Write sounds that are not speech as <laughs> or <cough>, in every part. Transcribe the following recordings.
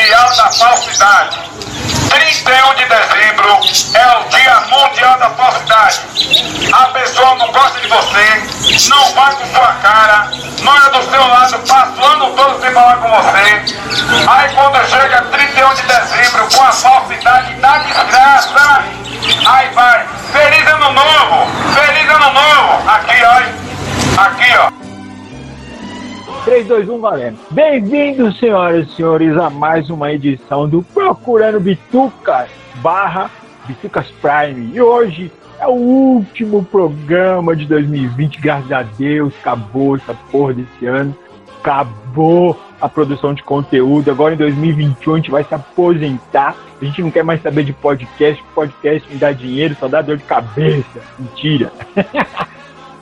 Mundial da Falsidade. 31 de dezembro é o Dia Mundial da Falsidade. A pessoa não gosta de você, não vai com sua cara, não é do seu lado, passa o ano todo sem falar com você. Aí quando chega 31 de dezembro com a falsidade da desgraça, aí vai, feliz ano novo, feliz ano novo, aqui ó, aqui ó. 3, 2, 1, valendo. Bem-vindos, senhoras e senhores, a mais uma edição do Procurando Bitucas barra Bitucas Prime. E hoje é o último programa de 2020, graças a Deus, acabou essa porra desse ano. Acabou a produção de conteúdo. Agora em 2021 a gente vai se aposentar. A gente não quer mais saber de podcast. Podcast me dá dinheiro, só dá dor de cabeça. Mentira. <laughs>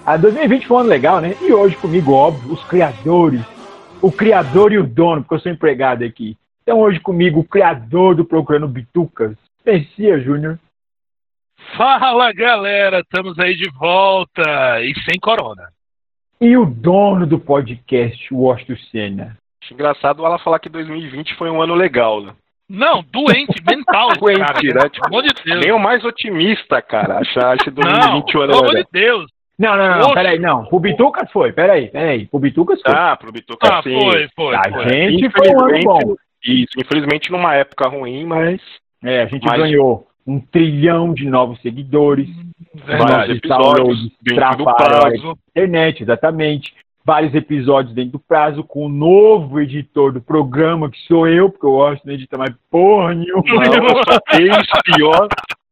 A 2020 foi um ano legal, né? E hoje comigo, óbvio, os criadores. O criador e o dono, porque eu sou empregado aqui. Então hoje comigo, o criador do Procurando Bitucas, Messia Júnior. Fala galera, estamos aí de volta e sem corona. E o dono do podcast, o Washington Senna. Acho engraçado ela falar que 2020 foi um ano legal, né? Não, doente mental, Doente, cara. né? Pelo amor de Deus. Nem o mais otimista, cara, acha, acha Não, 2020 um ano pelo amor legal. de Deus. Não, não, não, peraí, não. Pro Bitucas foi, peraí, peraí. Pro Bitucas foi. Ah, pro Bituca Ah, sim. foi, foi, a foi. gente foi um ano bom. Isso, infelizmente numa época ruim, mas É, a gente Mas- ganhou um trilhão de novos seguidores. Vários episódios dentro do travaram a prazo. internet, exatamente. Vários episódios dentro do prazo, com o novo editor do programa, que sou eu, porque eu gosto de editar mais porra nenhuma. Não, eu sou ex-pior.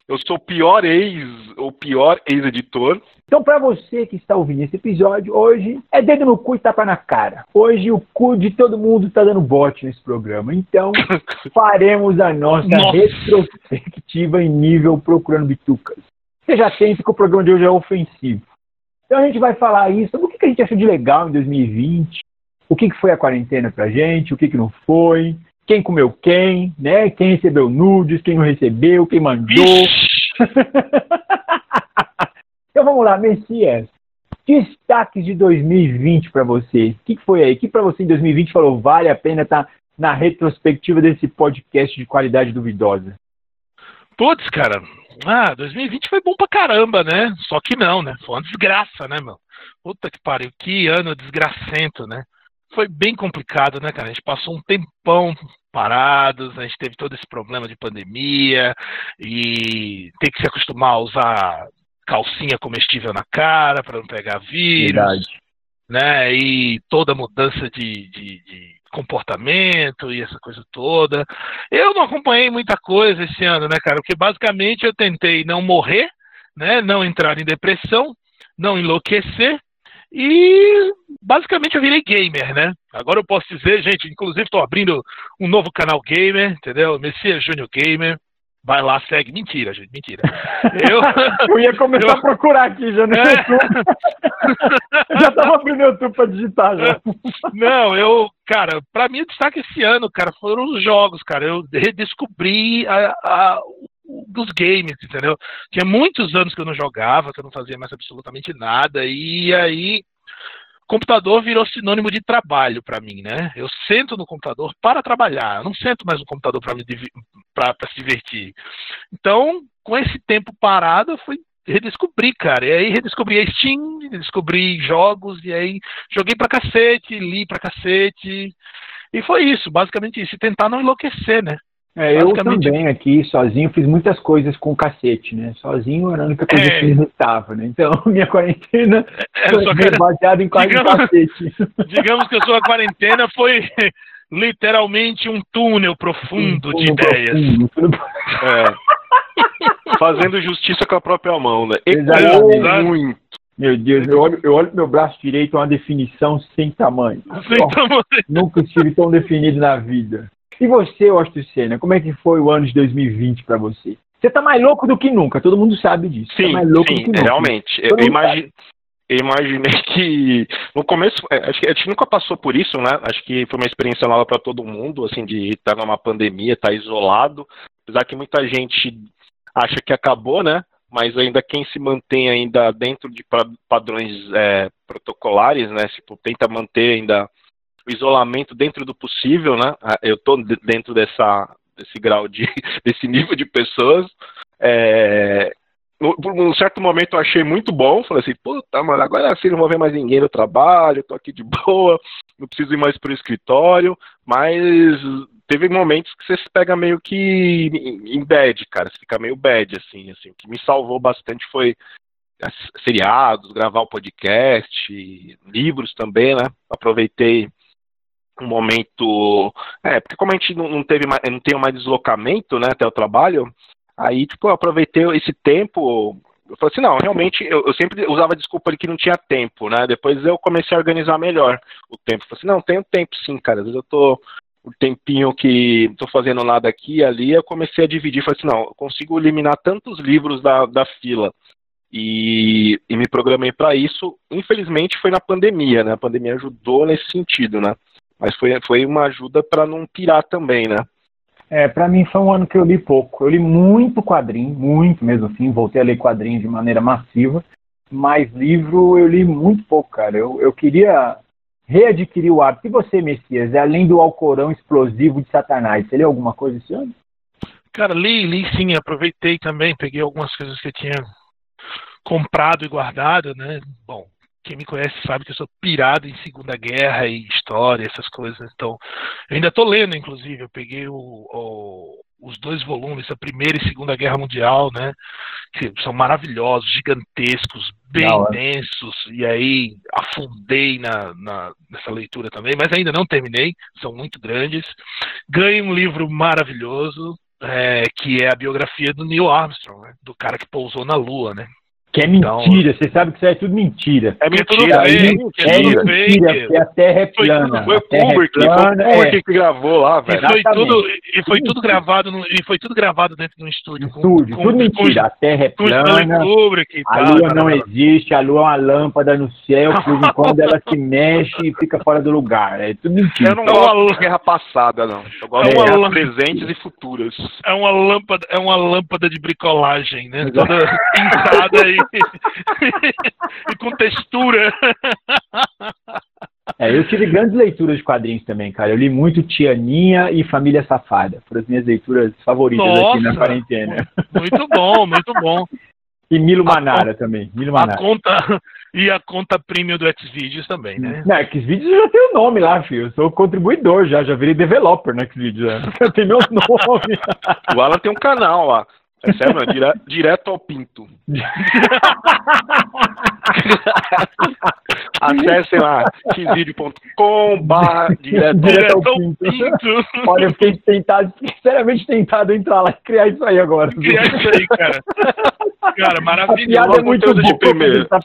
Eu sou o pior ex, o pior ex-editor. Então, para você que está ouvindo esse episódio, hoje é dedo no cu e tapa na cara. Hoje o cu de todo mundo está dando bote nesse programa. Então, <laughs> faremos a nossa, Nossa. retrospectiva em nível Procurando Bitucas. Você já tem que o programa de hoje é ofensivo. Então, a gente vai falar isso, sobre o que que a gente achou de legal em 2020, o que que foi a quarentena pra gente, o que que não foi, quem comeu quem, né? Quem recebeu nudes, quem não recebeu, quem mandou. Vixe. <laughs> Então vamos lá, Messias. Destaques de 2020 para você. O que foi aí? O que para você em 2020 falou vale a pena estar na retrospectiva desse podcast de qualidade duvidosa? Putz, cara. Ah, 2020 foi bom pra caramba, né? Só que não, né? Foi uma desgraça, né, meu? Puta que pariu, que ano desgracento, né? Foi bem complicado, né, cara? A gente passou um tempão parados, a gente teve todo esse problema de pandemia e ter que se acostumar a usar calcinha comestível na cara para não pegar vírus. né? E toda mudança de, de, de comportamento e essa coisa toda. Eu não acompanhei muita coisa esse ano, né, cara? Porque basicamente eu tentei não morrer, né? Não entrar em depressão, não enlouquecer. E basicamente eu virei gamer, né? Agora eu posso dizer, gente, inclusive estou abrindo um novo canal gamer, entendeu? Messias Júnior Gamer. Vai lá, segue. Mentira, gente, mentira. <laughs> Eu, Eu ia começar Eu- a procurar aqui já no É. YouTube. <laughs> Já tava abrindo o YouTube para digitar já. Não, eu, cara, pra mim o destaque esse ano, cara, foram os jogos, cara. Eu redescobri a, a- dos games, entendeu? Tinha muitos anos que eu não jogava, que eu não fazia mais absolutamente nada, e aí computador virou sinônimo de trabalho pra mim, né? Eu sento no computador para trabalhar, eu não sento mais no computador para se divertir. Então, com esse tempo parado, eu fui redescobrir, cara. E aí redescobri a Steam, descobri jogos, e aí joguei pra cacete, li pra cacete. E foi isso, basicamente isso. E tentar não enlouquecer, né? É, eu também aqui, sozinho, fiz muitas coisas com cacete, né? Sozinho era a única coisa É. que irritava, né? Então, <laughs> minha quarentena É, foi baseada em quase digamos- cacete. digamos que a sua quarentena foi <laughs> literalmente um túnel profundo de Um ideias. profundo, É. <laughs> Fazendo justiça com a própria mão, né? Exatamente. Muito. Meu Deus, eu olho, eu olho pro meu braço direito, é uma definição sem tamanho. Sem tamanho. Nunca estive tão definido na vida. E você, Austin Senna, como é que foi o ano de 2020 pra você? Você tá mais louco do que nunca, todo mundo sabe disso. Sim, tá mais louco do sim, que nunca. realmente. Eu, Todo mundo imagi- eu imaginei <laughs> que no começo, é, acho que a gente nunca passou por isso, né? Acho que foi uma experiência nova para todo mundo, assim, de estar numa pandemia, estar isolado. Apesar que muita gente acha que acabou, né? Mas ainda quem se mantém ainda dentro de pa- padrões é, protocolares, né? Tipo, tenta manter ainda o isolamento dentro do possível, né? Ah, eu tô dentro dessa, desse grau de, <laughs> desse nível de pessoas. É, por um certo momento eu achei muito bom, falei assim, puta, mano, agora assim não vou ver mais ninguém no trabalho, tô aqui de <laughs> boa, não preciso ir mais pro escritório, mas teve momentos que você se pega meio que em bad, cara, você fica meio bad, assim, assim, o que me salvou bastante foi seriados, gravar o podcast, livros também, né, aproveitei um momento, é, porque como a gente não, teve mais, não tem mais deslocamento, né, até o trabalho, Aí, tipo, eu aproveitei esse tempo. Eu falei assim, não, realmente, eu, eu sempre usava desculpa de que não tinha tempo, né? Depois eu comecei a organizar melhor o tempo. Eu falei assim, não, tenho tempo sim, cara. Às vezes eu tô o tempinho que tô fazendo nada aqui e ali, eu comecei a dividir. Falei assim, não, eu consigo eliminar tantos livros da, da fila. E, e me programei para isso. Infelizmente foi na pandemia, né? A pandemia ajudou nesse sentido, né? Mas foi, foi uma ajuda para não pirar também, né? É, para mim foi um ano que eu li pouco. Eu li muito quadrinho, muito mesmo assim. Voltei a ler quadrinhos de maneira massiva, mas livro eu li muito pouco, cara. Eu, eu queria readquirir o hábito. E você, Messias, é além do Alcorão explosivo de Satanás, você leu alguma coisa esse ano? Cara, li, li sim, aproveitei também, peguei algumas coisas que eu tinha comprado e guardado, né? Bom, quem me conhece sabe que eu sou pirado em Segunda Guerra e história, essas coisas. Então, eu ainda estou lendo, inclusive. Eu peguei o, o, os dois volumes, a Primeira e Segunda Guerra Mundial, né? Que são maravilhosos, gigantescos, bem densos. E aí afundei na, na, nessa leitura também, mas ainda não terminei. São muito grandes. Ganhei um livro maravilhoso. É, que é a biografia do Neil Armstrong, né? do cara que pousou na Lua, né? Que é mentira, então, você sabe que isso é tudo mentira. É mentira, é, é, mentira, é mentira, que a Terra é plana. Foi, foi o Kubrick, plana, foi o Kubrick é. que gravou lá, velho. E foi, tudo, e foi tudo gravado no, e foi tudo gravado dentro de um estúdio. Estúdio, com, tudo com, mentira. Com, a Terra é plana, Kubrick, a Lua não existe, a Lua é uma lâmpada no céu, que de quando <laughs> ela se mexe e fica fora do lugar. É tudo mentira. Eu não gosto de guerra passada, não. Eu gosto de guerra presentes e futuras. É uma lâmpada, é uma lâmpada de bricolagem, né? Toda pintada aí. E com textura. É, eu tive grandes leituras de quadrinhos também, cara. Eu li muito Tianinha e Família Safada. Foram as minhas leituras favoritas Nossa, aqui na quarentena. Muito bom, muito bom. E Milo Manara também. Milo Manara. A conta, e a conta premium do Xvideos também, né? Não, Xvideos já tem o nome lá, filho. Eu sou contribuidor já, já virei developer no Xvideos. Já. Tem meu <laughs> nome. o Alan tem um canal lá. É sério, não, dire, direto ao pinto. <laughs> Acessem lá, xvideo.com barra direto, direto ao pinto. pinto. Olha, eu fiquei tentado, sinceramente tentado entrar lá e criar isso aí agora. Criar isso aí, cara. Cara, maravilhoso. É muito de primeiro. Tá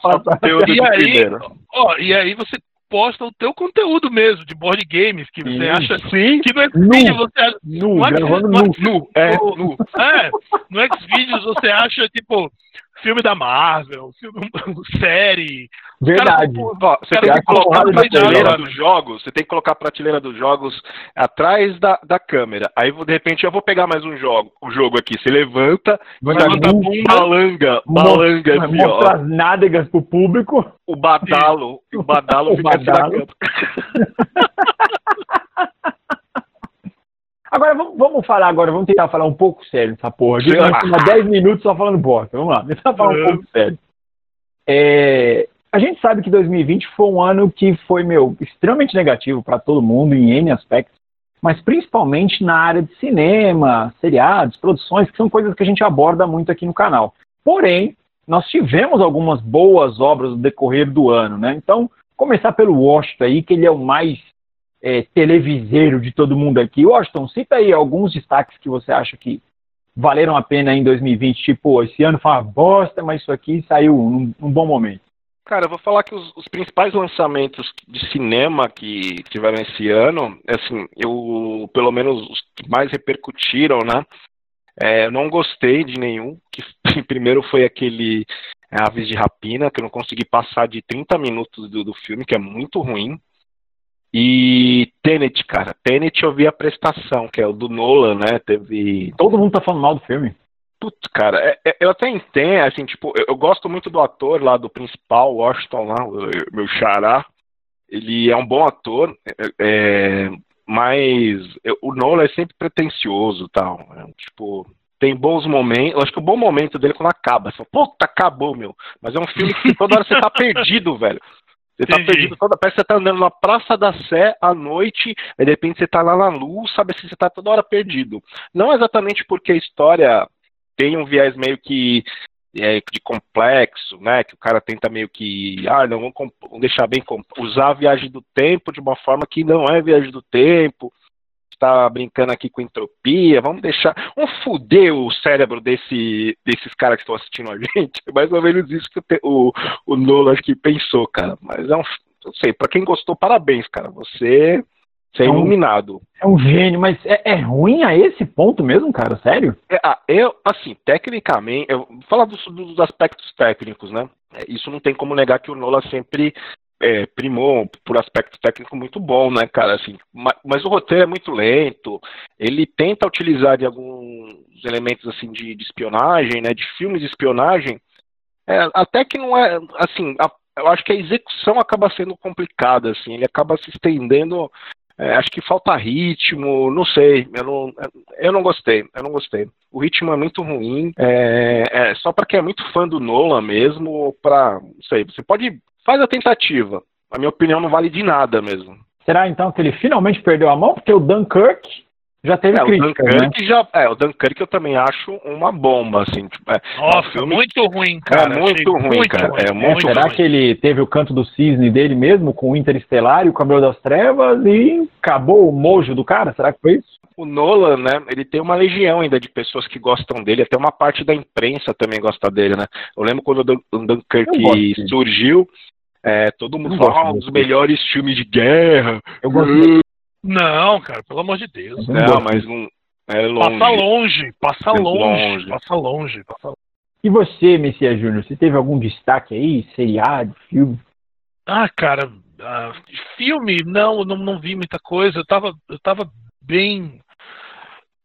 e, aí, ó, e aí você posta o teu conteúdo mesmo, de board games, que você acha sim. que no Xvideos você acha. Nu, no nu. nu. É, nu. É, no Xvideos você acha, tipo, filme da Marvel, filme, <laughs> série. Verdade. Cara, você tem que colocar a prateleira dos jogos, você tem que colocar a prateleira dos jogos atrás da, da câmera. Aí, de repente, eu vou pegar mais um jogo, um jogo aqui. Você levanta, levanta a bunda, balanga, balanga, assim, mostra as nádegas pro público. O badalo, o badalo <laughs> o fica badalo. <laughs> Agora vamos, vamos, falar agora, vamos tentar falar um pouco sério essa porra. A gente vai 10 minutos só falando bosta. Vamos lá, <laughs> tentar falar um pouco sério. É, a gente sabe que 2020 foi um ano que foi, meu, extremamente negativo para todo mundo em N aspectos, mas principalmente na área de cinema, seriados, produções, que são coisas que a gente aborda muito aqui no canal. Porém, nós tivemos algumas boas obras no decorrer do ano, né? Então, começar pelo Washington aí, que ele é o mais é, televiseiro de todo mundo aqui. Washington, cita aí alguns destaques que você acha que valeram a pena em 2020. Tipo, esse ano foi uma bosta, mas isso aqui saiu num, num bom momento. Cara, eu vou falar que os, os, principais lançamentos de cinema que tiveram esse ano, assim, eu, pelo menos os que mais repercutiram, né? É, eu não gostei de nenhum. Que <laughs> primeiro foi aquele é, Aves de Rapina, que eu não consegui passar de 30 minutos do, do filme, que é muito ruim. E Tenet, cara. Tenet eu vi a prestação, que é o do Nolan, né? Teve. Todo mundo tá falando mal do filme. Putz, cara, é, é, eu até entendo, assim, tipo, eu, eu, gosto muito do ator lá, do principal, Washington lá, meu xará. ele é um bom ator, é, é mas o Nolan é sempre pretencioso tal. É, tipo, tem bons momentos. Eu acho que o bom momento dele é quando acaba. Você fala, Puta, acabou, meu. Mas é um filme que toda hora você tá <laughs> perdido, velho. Você tá Entendi. perdido toda. Parece que você tá andando na Praça da Sé à noite, aí de repente você tá lá na luz, sabe assim, você tá toda hora perdido. Não exatamente porque a história tem um viés meio que é, de complexo, né? Que o cara tenta meio que, ah, não, vamos, deixar bem, usar a viagem do tempo de uma forma que não é viagem do tempo. Está brincando aqui com entropia, vamos deixar, vamos fuder o cérebro desse, desses caras que estão assistindo a gente. É <laughs> mais ou menos isso que o, o, o Nolan que pensou, cara. Mas é um, não sei, pra quem gostou, parabéns, cara. Você, você é É um- iluminado. É um gênio, mas é, é ruim a esse ponto mesmo, cara? Sério? É, ah, eu, assim, tecnicamente, eu vou falar dos, dos aspectos técnicos, né? É, Isso não tem como negar que o Nola sempre é, primou por aspecto técnico muito bom, né, cara? Assim, ma- mas, o roteiro é muito lento. Ele tenta utilizar de alguns elementos assim de, de espionagem, né? De filmes de espionagem. É, até que não é assim. a- eu acho que a execução acaba sendo complicada, assim. Ele acaba se estendendo. É, acho que falta ritmo, não sei. Eu não, eu não gostei. Eu não gostei. O ritmo é muito ruim. É, é só para quem é muito fã do Nolan mesmo, ou pra. Não sei. Você pode. Faz a tentativa. A minha opinião não vale de nada mesmo. Será então que ele finalmente perdeu a mão? Porque o Dunkirk já teve É, o críticas, né? Já. É, o Dunkirk eu também acho uma bomba, assim. Tipo, é, Nossa, filme- muito ruim, cara. É muito ruim, cara. É É, muito será ruim. que ele teve o canto do cisne dele mesmo com o Interestelar e o Cabelo das Trevas e acabou o mojo do cara? Será que foi isso? o Nolan, né, ele tem uma legião ainda de pessoas que gostam dele, até uma parte da imprensa também gosta dele, né? Eu lembro quando o o Dunkirk surgiu, é, todo mundo falou, ah, um dos melhores filmes de guerra. Eu gosto Não, cara, pelo amor de Deus. Eu Não, gosto. mas não é longe. Passa longe, passa É longe, longe. passa longe, passa longe. E você, Messias Júnior, você teve algum destaque aí? Seriado, filme? Ah, cara, ah, filme, não, não, não vi muita coisa. Eu tava, eu tava bem.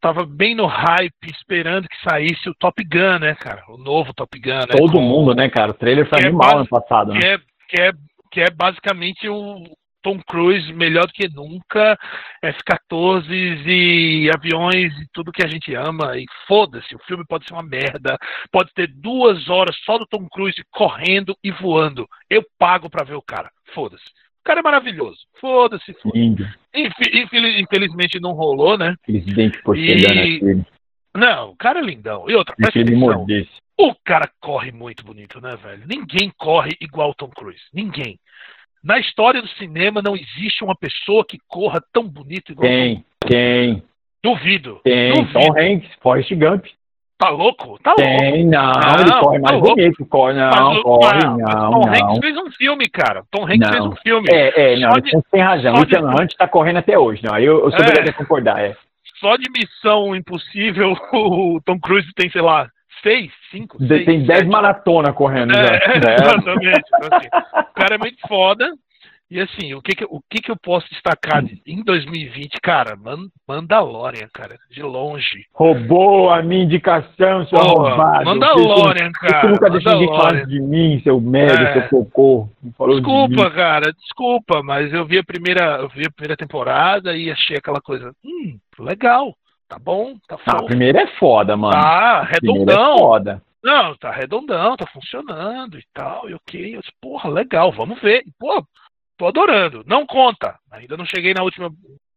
Tava bem no hype, esperando que saísse o Top Gun, né, cara? O novo Top Gun, né? Todo com- mundo, né, cara? O trailer foi é animal base- ano passado, né? que é, que é, que é basicamente o Tom Cruise melhor do que nunca, F-14 e aviões e tudo que a gente ama, e foda-se, o filme pode ser uma merda, pode ter duas horas só do Tom Cruise correndo e voando, eu pago pra ver o cara, foda-se. O cara é maravilhoso, foda-se, foda Infelizmente não rolou, né? dentes por E-. Não, o cara é lindão. E outra, presta atenção. O cara corre muito bonito, né, velho? Ninguém corre igual o Tom Cruise. Ninguém. Na história do cinema não existe uma pessoa que corra tão bonito igual Quem? Quem? Duvido. Tem. Duvido. Tom Hanks, Forrest Gump. Tá louco? Tá louco. Tem, não, Não, ele corre mais tá louco. bonito. Corre, não, Mas corre, não, não, Tom não. Hanks fez um filme, cara. Tom Hanks fez um filme. É, é, não, de- você tem razão. O de- Ethan Hunt tá correndo até hoje, não. Aí eu, eu sou É. obrigado a concordar, é. Só de Missão Impossível, <laughs> o Tom Cruise tem, sei lá, seis, cinco, De- seis, tem 10 sete. maratonas correndo já. É, <laughs> É. exatamente. Então, assim, o cara é muito foda. E assim, o que que, o que que eu posso destacar de- em 2020? Cara, Man- Mandalorian, cara, de longe. Roubou a minha indicação, seu Porra, arrombado. Mandalorian, que cara. Você nunca deixou ninguém falar de mim, seu merda, É. seu cocô. De Desculpa, mim. cara, desculpa, mas eu vi a primeira, eu vi a primeira temporada e achei aquela coisa, hum, legal, tá bom, tá Ah, a fofo. primeira é foda, mano. Tá A primeira é redondão. foda. Não, tá redondão, tá funcionando e tal, e ok. Eu disse, porra, legal, vamos ver. Pô, tô adorando. Não conta. Ainda não cheguei na última,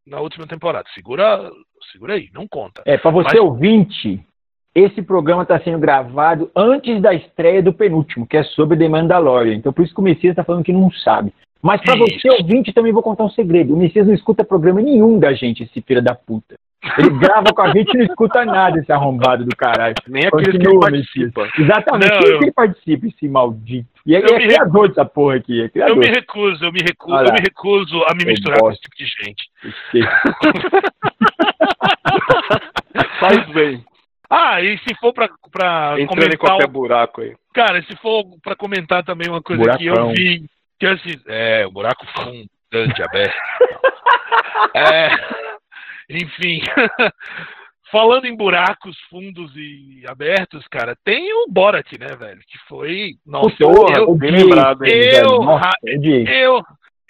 na última temporada. Segura, segura aí, não conta. É, pra você Mas- ouvinte, esse programa está sendo gravado antes da estreia do penúltimo, que é sobre The Mandalorian. Então por isso que o Messias está falando que não sabe. Mas pra Isso. você ouvinte, também vou contar um segredo. O Messias não escuta programa nenhum da gente, esse filho da puta. Ele grava com a gente e não escuta nada, esse arrombado do caralho. Nem aqueles que ele participa. Exatamente, Não, quem eu- que ele participa, esse maldito. E é, Eu é criador dessa porra aqui, é Eu me recuso, eu me recuso, eu me recuso a me Eu misturar com esse tipo de gente. <laughs> Faz bem. Ah, e se for pra, pra Entrando em comentar, qualquer buraco aí. cara, se for pra comentar também uma coisa que eu Buracão. vi, que assim, é, o buraco fundante aberto. <laughs> É, enfim, <laughs> falando em buracos fundos e abertos, cara, tem o Borat, né, velho? Que foi. Nossa, Puta, eu, bem lembrado, hein, velho. eu, Nossa, ra- eu odiei. eu,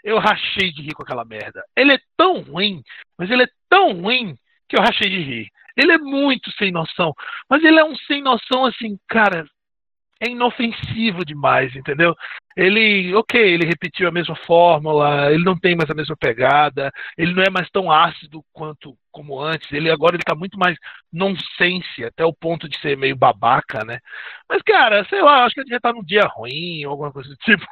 eu rachei de rir com aquela merda. Ele é tão ruim, mas ele é tão ruim que eu rachei de rir. Ele é muito sem noção, mas ele é um sem noção assim, cara, é inofensivo demais, entendeu? Ele, ok, ele repetiu a mesma fórmula, ele não tem mais a mesma pegada, ele não é mais tão ácido quanto como antes, ele agora ele tá muito mais nonsense, até o ponto de ser meio babaca, né? Mas, cara, sei lá, acho que ele já tá num dia ruim, alguma coisa do <laughs> tipo.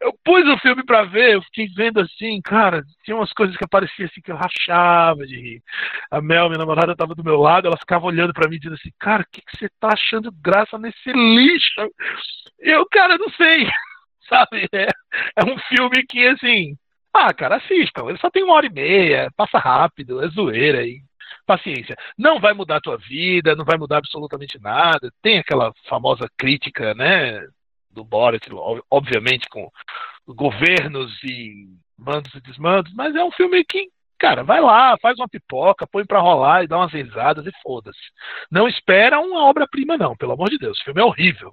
eu pus o filme pra ver, eu fiquei vendo assim, cara, tinha umas coisas que apareciam assim que eu rachava de rir. A Mel, minha namorada, tava do meu lado, ela ficava olhando pra mim dizendo assim, cara, o que, que você tá achando graça nesse lixo? Eu, cara, não sei, <laughs> <laughs> sabe? É, é um filme que, assim, ah, cara, assistam. Ele só tem uma hora e meia, passa rápido, é zoeira e paciência. Não vai mudar a tua vida, não vai mudar absolutamente nada. Tem aquela famosa crítica, né, do Boris, obviamente com governos e mandos e desmandos, mas é um filme que, cara, vai lá, faz uma pipoca, põe pra rolar e dá umas risadas e foda-se. Não espera uma obra-prima, não, pelo amor de Deus. O filme é horrível.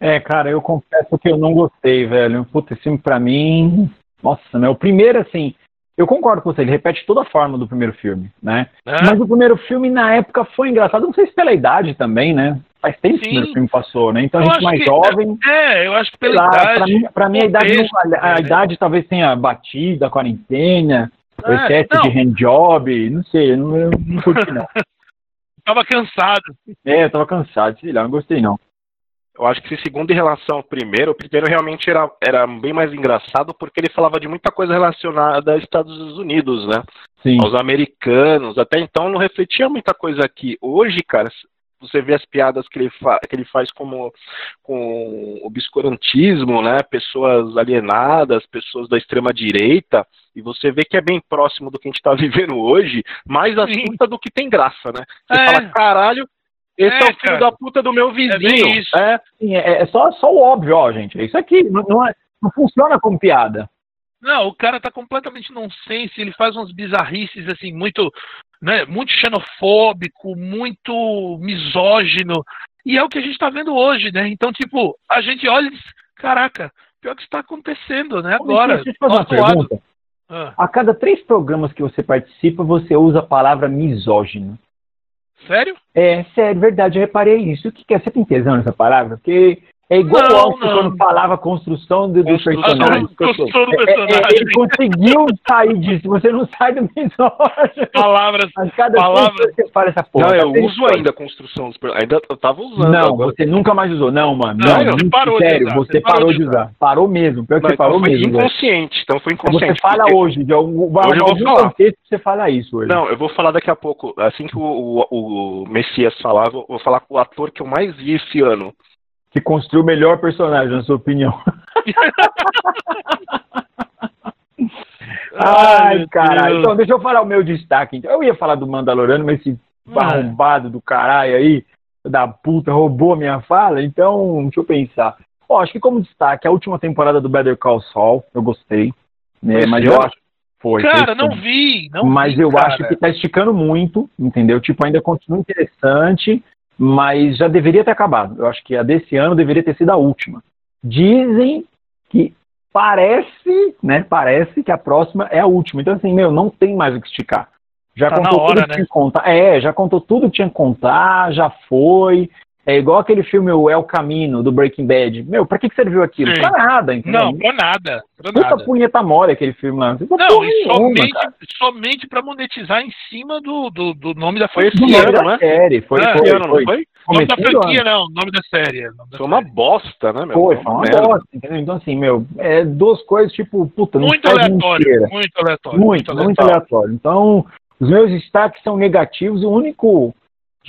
É, cara, eu confesso que eu não gostei, velho. Puta, esse filme pra mim nossa, né? O primeiro, assim, eu concordo com você, ele repete toda a forma do primeiro filme, né? É. Mas o primeiro filme, na época, foi engraçado, não sei se pela idade também, né? Faz tempo Sim. que o primeiro filme passou, né? Então a gente mais que, jovem. É, eu acho que pela lá, idade. Pra mim, pra mim a, idade, não, a, a idade talvez tenha batido, a quarentena, é, o excesso não. de handjob, não sei, eu não, eu não curti, não. <laughs> tava cansado. É, eu tava cansado, sei lá, não gostei, não eu acho que esse segundo em relação ao primeiro, o primeiro realmente era, era bem mais engraçado porque ele falava de muita coisa relacionada aos Estados Unidos, né? Sim. Aos americanos. Até então não refletia muita coisa aqui. Hoje, cara, você vê as piadas que ele, que ele faz como, com o biscorantismo, né? Pessoas alienadas, pessoas da extrema direita, e você vê que é bem próximo do que a gente está <laughs> vivendo hoje, mais assunta do que tem graça, né? Você é. fala, caralho, esse é, é o filho da puta do meu é vizinho. É, isso. é, sim, é, é só, só o óbvio, ó, gente. É isso aqui. Não, não, é, não funciona como piada. Não, o cara tá completamente nonsense, ele faz umas bizarrices assim, muito, né, muito xenofóbico, muito misógino. E é o que a gente tá vendo hoje, né? Então, tipo, a gente olha e diz, caraca, pior que está acontecendo, né? Agora. Deixa eu te fazer uma pergunta. Ah. A cada três programas que você participa, você usa a palavra misógino. Sério? É, sério, verdade, eu reparei isso. O que, que é? Você tem tesão nessa palavra? Porque é igual não, o Alto quando falava construção do, do personagem. Construção do personagem. É, é, ele conseguiu sair disso. Você não sai do misógino. Palavras. Mas cada palavras. vez você fala essa porra. Não, eu uso ainda construção dos personagens. Ainda eu tava usando. Não, agora. você nunca mais usou. Não, mano. Não, não você parou sério, de usar. Você, parou, parou de usar. usar. Parou mesmo. Pior que não, você parou então mesmo. inconsciente. Então foi inconsciente. Você fala hoje. De algum, hoje eu vou falar. você fala isso hoje. Não, eu vou falar daqui a pouco. Assim que o, o, o Messias falar, vou, vou falar com o ator que eu mais vi esse ano que construiu o melhor personagem, na sua opinião? <laughs> <laughs> Ai, caralho. Então, deixa eu falar o meu destaque. Então. Eu ia falar do Mandaloriano, mas esse arrombado do caralho aí, da puta, roubou minha fala. Então, deixa eu pensar. Ó, acho que como destaque, a última temporada do Better Call Saul, eu gostei. Né, mas eu acho. Foi. Cara, não vi. Não mas vi, eu cara. acho que tá esticando muito, entendeu? Tipo, ainda continua interessante mas já deveria ter acabado. Eu acho que a desse ano deveria ter sido a última. Dizem que parece, né? Parece que a próxima é a última. Então, assim, meu, não tem mais o que esticar. Já tá contou hora, tudo que né? tinha que contar. É, já contou tudo que tinha que contar, já foi. É igual aquele filme O El Camino, do Breaking Bad. Meu, pra que, que serviu aquilo? Sim. Pra nada, entendeu? Não, pra nada. Pra Puta nada. punheta mole aquele filme lá. Não, não e somente, somente pra monetizar em cima do, do, do nome da franquia. Foi ano, né? Série. Foi, é, foi, ano, foi. foi? Nome da franquia, não. Nome da série. Nome da foi uma bosta, né, meu? Foi, foi uma merda. bosta, entendeu? Então, assim, meu, é duas coisas, tipo, puta, não Muito aleatório, muito aleatório. Muito, muito, muito aleatório. Então, os meus destaques são negativos. O único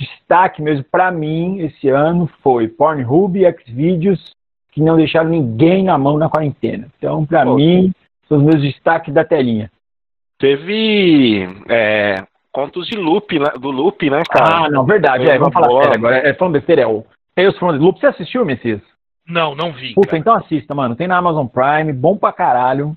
destaque mesmo para mim esse ano foi Pornhub e Xvideos, que não deixaram ninguém na mão na quarentena. Então, para mim, são os meus destaques da telinha. Teve é, contos de loop, né, do loop, né, cara? Ah, não, verdade. É, vamos falar boa. sério agora. É, falando besteira, é o Tales from the Loop. Você assistiu, Messias? Não, não vi. Puta, cara. então assista, mano. Tem na Amazon Prime, bom pra caralho.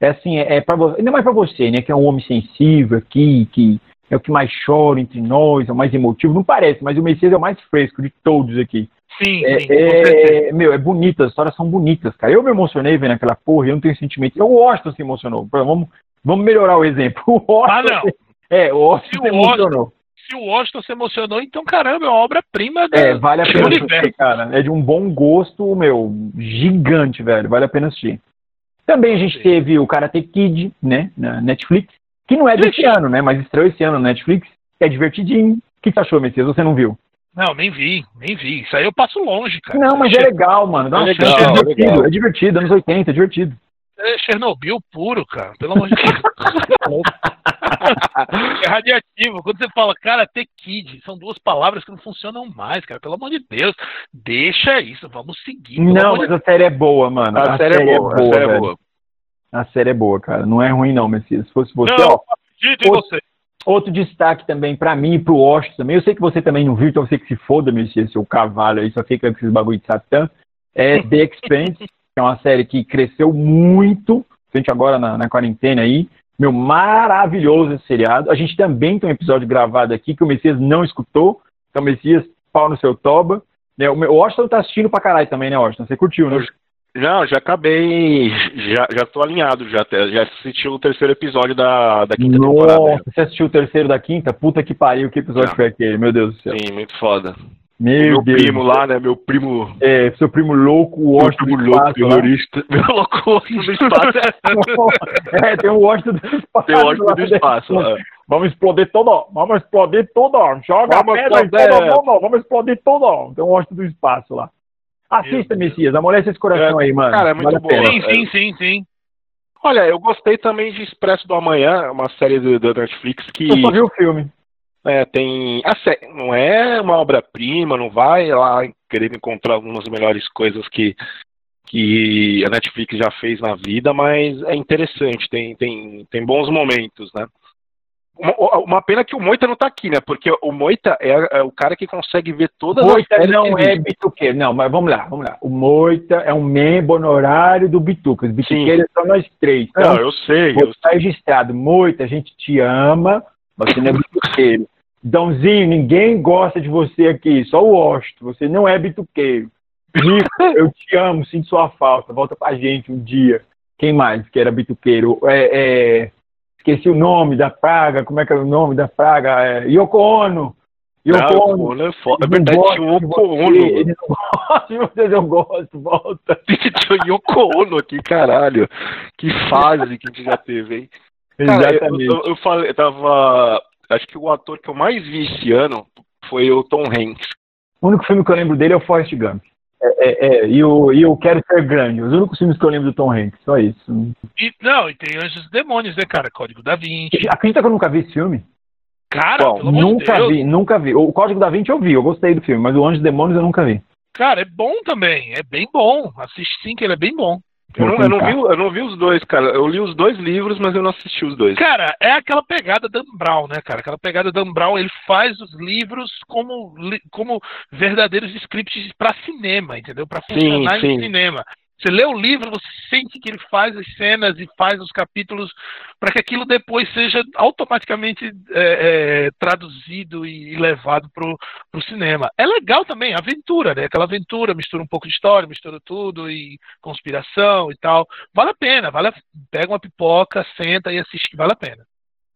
É assim, é, é pra você, ainda mais pra você, né, que é um homem sensível aqui, que é o que mais chora entre nós, é o mais emotivo. Não parece, mas o Messias é o mais fresco de todos aqui. Sim, É, sim, é, meu, é bonito, as histórias são bonitas, cara. Eu me emocionei vendo aquela porra, eu não tenho sentimento. O Washington se emocionou. Vamos, vamos melhorar o exemplo. <laughs> O Ah, não. É, o Washington Se se o emocionou. Se o Washington se emocionou, então, caramba, é uma obra-prima É, vale a pena assistir, cara. É de um bom gosto, meu, gigante, velho. Vale a pena assistir. Também a gente Sim. teve o Karate Kid, né, na Netflix, que não é desse ano, né, mas estreou esse ano na Netflix. É divertidinho. O que você achou, Messias? Você não viu? Não, nem vi, nem vi. Isso aí eu passo longe, cara. Não, mas é legal, mano. Dá uma É chance, legal, é é divertido. legal. É divertido, anos 80, é divertido. É Chernobyl puro, cara. Pelo amor de Deus. <laughs> é radiativo. Quando você fala Karate Kid, são duas palavras que não funcionam mais, cara. Pelo amor de Deus. Deixa isso, vamos seguir. Não, mas de a série é boa, mano. A, série é boa, a série é velho. boa. A série é boa, cara. Não é ruim, não, Messias. Se fosse você, Não, ó. acredito em outro- você. Outro destaque também pra mim e pro Washington também. Eu sei que você também não viu, então você que se foda, Messias, seu cavalo aí, só fica com esses bagulho de Satã. É <laughs> The Expanse, que é uma série que cresceu muito, frente agora na, na quarentena aí. Meu, maravilhoso esse seriado. A gente também tem um episódio gravado aqui que o Messias não escutou. Então, Messias, pau no seu toba. Né, o meu- o Washington tá assistindo pra caralho também, né, Washington? Você curtiu, né? Não, já acabei, já, já tô alinhado, já, já assisti o terceiro episódio da, da quinta temporada. Nossa, você assistiu o terceiro da quinta? Puta que pariu, que episódio foi aquele? Meu Deus do céu. Sim, muito foda. Meu, meu Deus. primo lá, né, meu primo... É, seu primo louco, o Meu Washington primo do louco, lá. terrorista. <laughs> Meu louco do espaço. <laughs> é, tem o Washington do espaço. <laughs> Tem o lá do espaço. ó. Vamos explodir tudo, vamos explodir tudo. Joga Vamos a pedra em explodir. todo mundo, vamos explodir tudo. Tem um Washington do espaço lá. Assista. Messias, amolece esse coração É, aí, mano. cara, é muito Vale pena. Sim, sim, sim, sim. Olha, eu gostei também de Expresso do Amanhã, uma série do, da Netflix que Eu só vi o filme. é, tem. A sé- não é uma obra-prima, não vai lá querer encontrar algumas melhores coisas que, que a Netflix já fez na vida, mas é interessante, tem, tem, tem bons momentos, né? Uma, uma pena que o Moita não tá aqui, né? Porque o Moita é, é o cara que consegue ver todas Moita as não é bituqueiro. Não, mas vamos lá, vamos lá. O Moita é um membro honorário do Bituca. Os bituqueiros são nós três. Então, Não, eu sei, eu estar registrado. Moita, a gente te ama, você não é bituqueiro. Dãozinho, ninguém gosta de você aqui, só o Washington. Você não é bituqueiro. Rico, <laughs> eu te amo, sinto sua falta. Volta pra gente um dia. Quem mais que era bituqueiro? É, é, esqueci o nome da praga. Como é que era o nome da praga? É, Yoko Ono. Yoko Não, Ono. Ono é foda. É não verdade, gostam tinha o de Yoko Ono. Vocês, eu gosto. Volta. <laughs> Yoko Ono aqui, caralho. Que fase que a gente já teve, hein? Cara, eu, Exatamente. eu, eu falei, eu tava. Acho que o ator que eu mais vi esse ano foi o Tom Hanks. O único filme que eu lembro dele é o Forrest Gump. É, é, é, e, o, e eu Quero Ser Grande. Os únicos filmes que eu lembro do Tom Hanks, só isso. E, não, e tem Anjos e Demônios, né, cara? Código da Vinci. Acredita que eu nunca vi esse filme? Cara, Bom, de Nunca Deus. vi, nunca vi. O Código da Vinci eu vi, eu gostei do filme, mas o Anjos e Demônios eu nunca vi. Cara, é bom também. É bem bom. Assiste sim, que ele é bem bom. Eu não, eu, não vi, eu não vi os dois, cara. Eu li os dois livros, mas eu não assisti os dois. Cara, é aquela pegada Dan Brown, né, cara? Aquela pegada Dan Brown, ele faz os livros como, li- como verdadeiros scripts para cinema, entendeu? Para funcionar sim. em cinema. Você lê o livro, você sente que ele faz as cenas e faz os capítulos para que aquilo depois seja automaticamente é, é, traduzido e levado pro, pro cinema. É legal também, aventura, né? Aquela aventura, mistura um pouco de história, mistura tudo e conspiração e tal. Vale a pena, vale a- pega uma pipoca, senta e assiste vale a pena.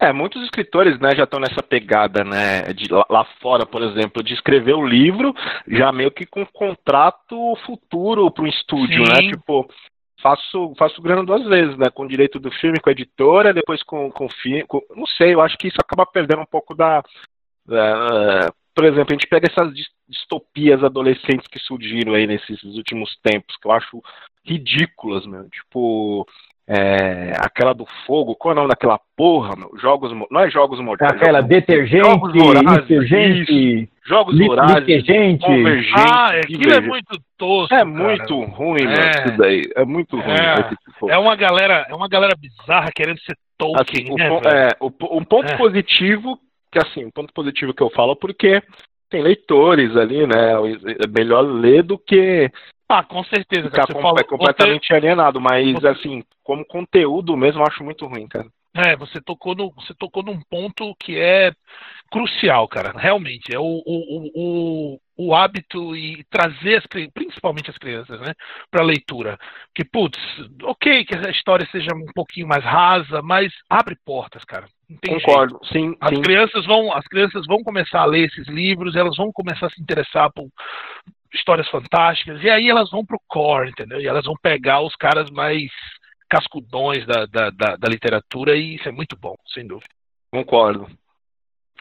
É, muitos escritores, né, já estão nessa pegada, né, de lá, lá fora, por exemplo, de escrever o livro já meio que com contrato futuro para um estúdio, Sim. né? Tipo, faço faço grana duas vezes, né, com o direito do filme, com a editora, depois com com filme, não sei, eu acho que isso acaba perdendo um pouco da, da- por exemplo, a gente pega essas dis- distopias adolescentes que surgiram aí nesses últimos tempos, que eu acho ridículas, meu. Tipo, é, aquela do fogo, qual é o nome daquela porra, meu? Jogos, não é Jogos Mortais. Aquela Jogos- detergente, Jogos Vorazes, insurgente, Jogos li- Vorazes, liquegente. Convergente, ah, aquilo é muito tosco. É cara. muito ruim, É. meu, isso daí. É muito ruim. É. esse tipo. É uma galera, é uma galera bizarra querendo ser Tolkien, Assim, o, né, velho? é, o um ponto É. positivo, que assim, um ponto positivo que eu falo, porque tem leitores ali, né? É melhor ler do que Ah, com certeza. ficar Cara, você com- falou, é completamente alienado. Mas, assim, como conteúdo mesmo, eu acho muito ruim, cara. você- É, você tocou, no, você tocou num ponto que é crucial, cara. Realmente, é o, o, o, o hábito e trazer, as, principalmente as crianças, né, para leitura. Que, putz, ok que a história seja um pouquinho mais rasa, mas abre portas, cara. Concordo, sim. As sim. crianças vão, as crianças vão começar a ler esses livros, elas vão começar a se interessar por histórias fantásticas e aí elas vão pro core, entendeu? E elas vão pegar os caras mais cascudões da, da, da, da literatura e isso é muito bom, sem dúvida. Concordo.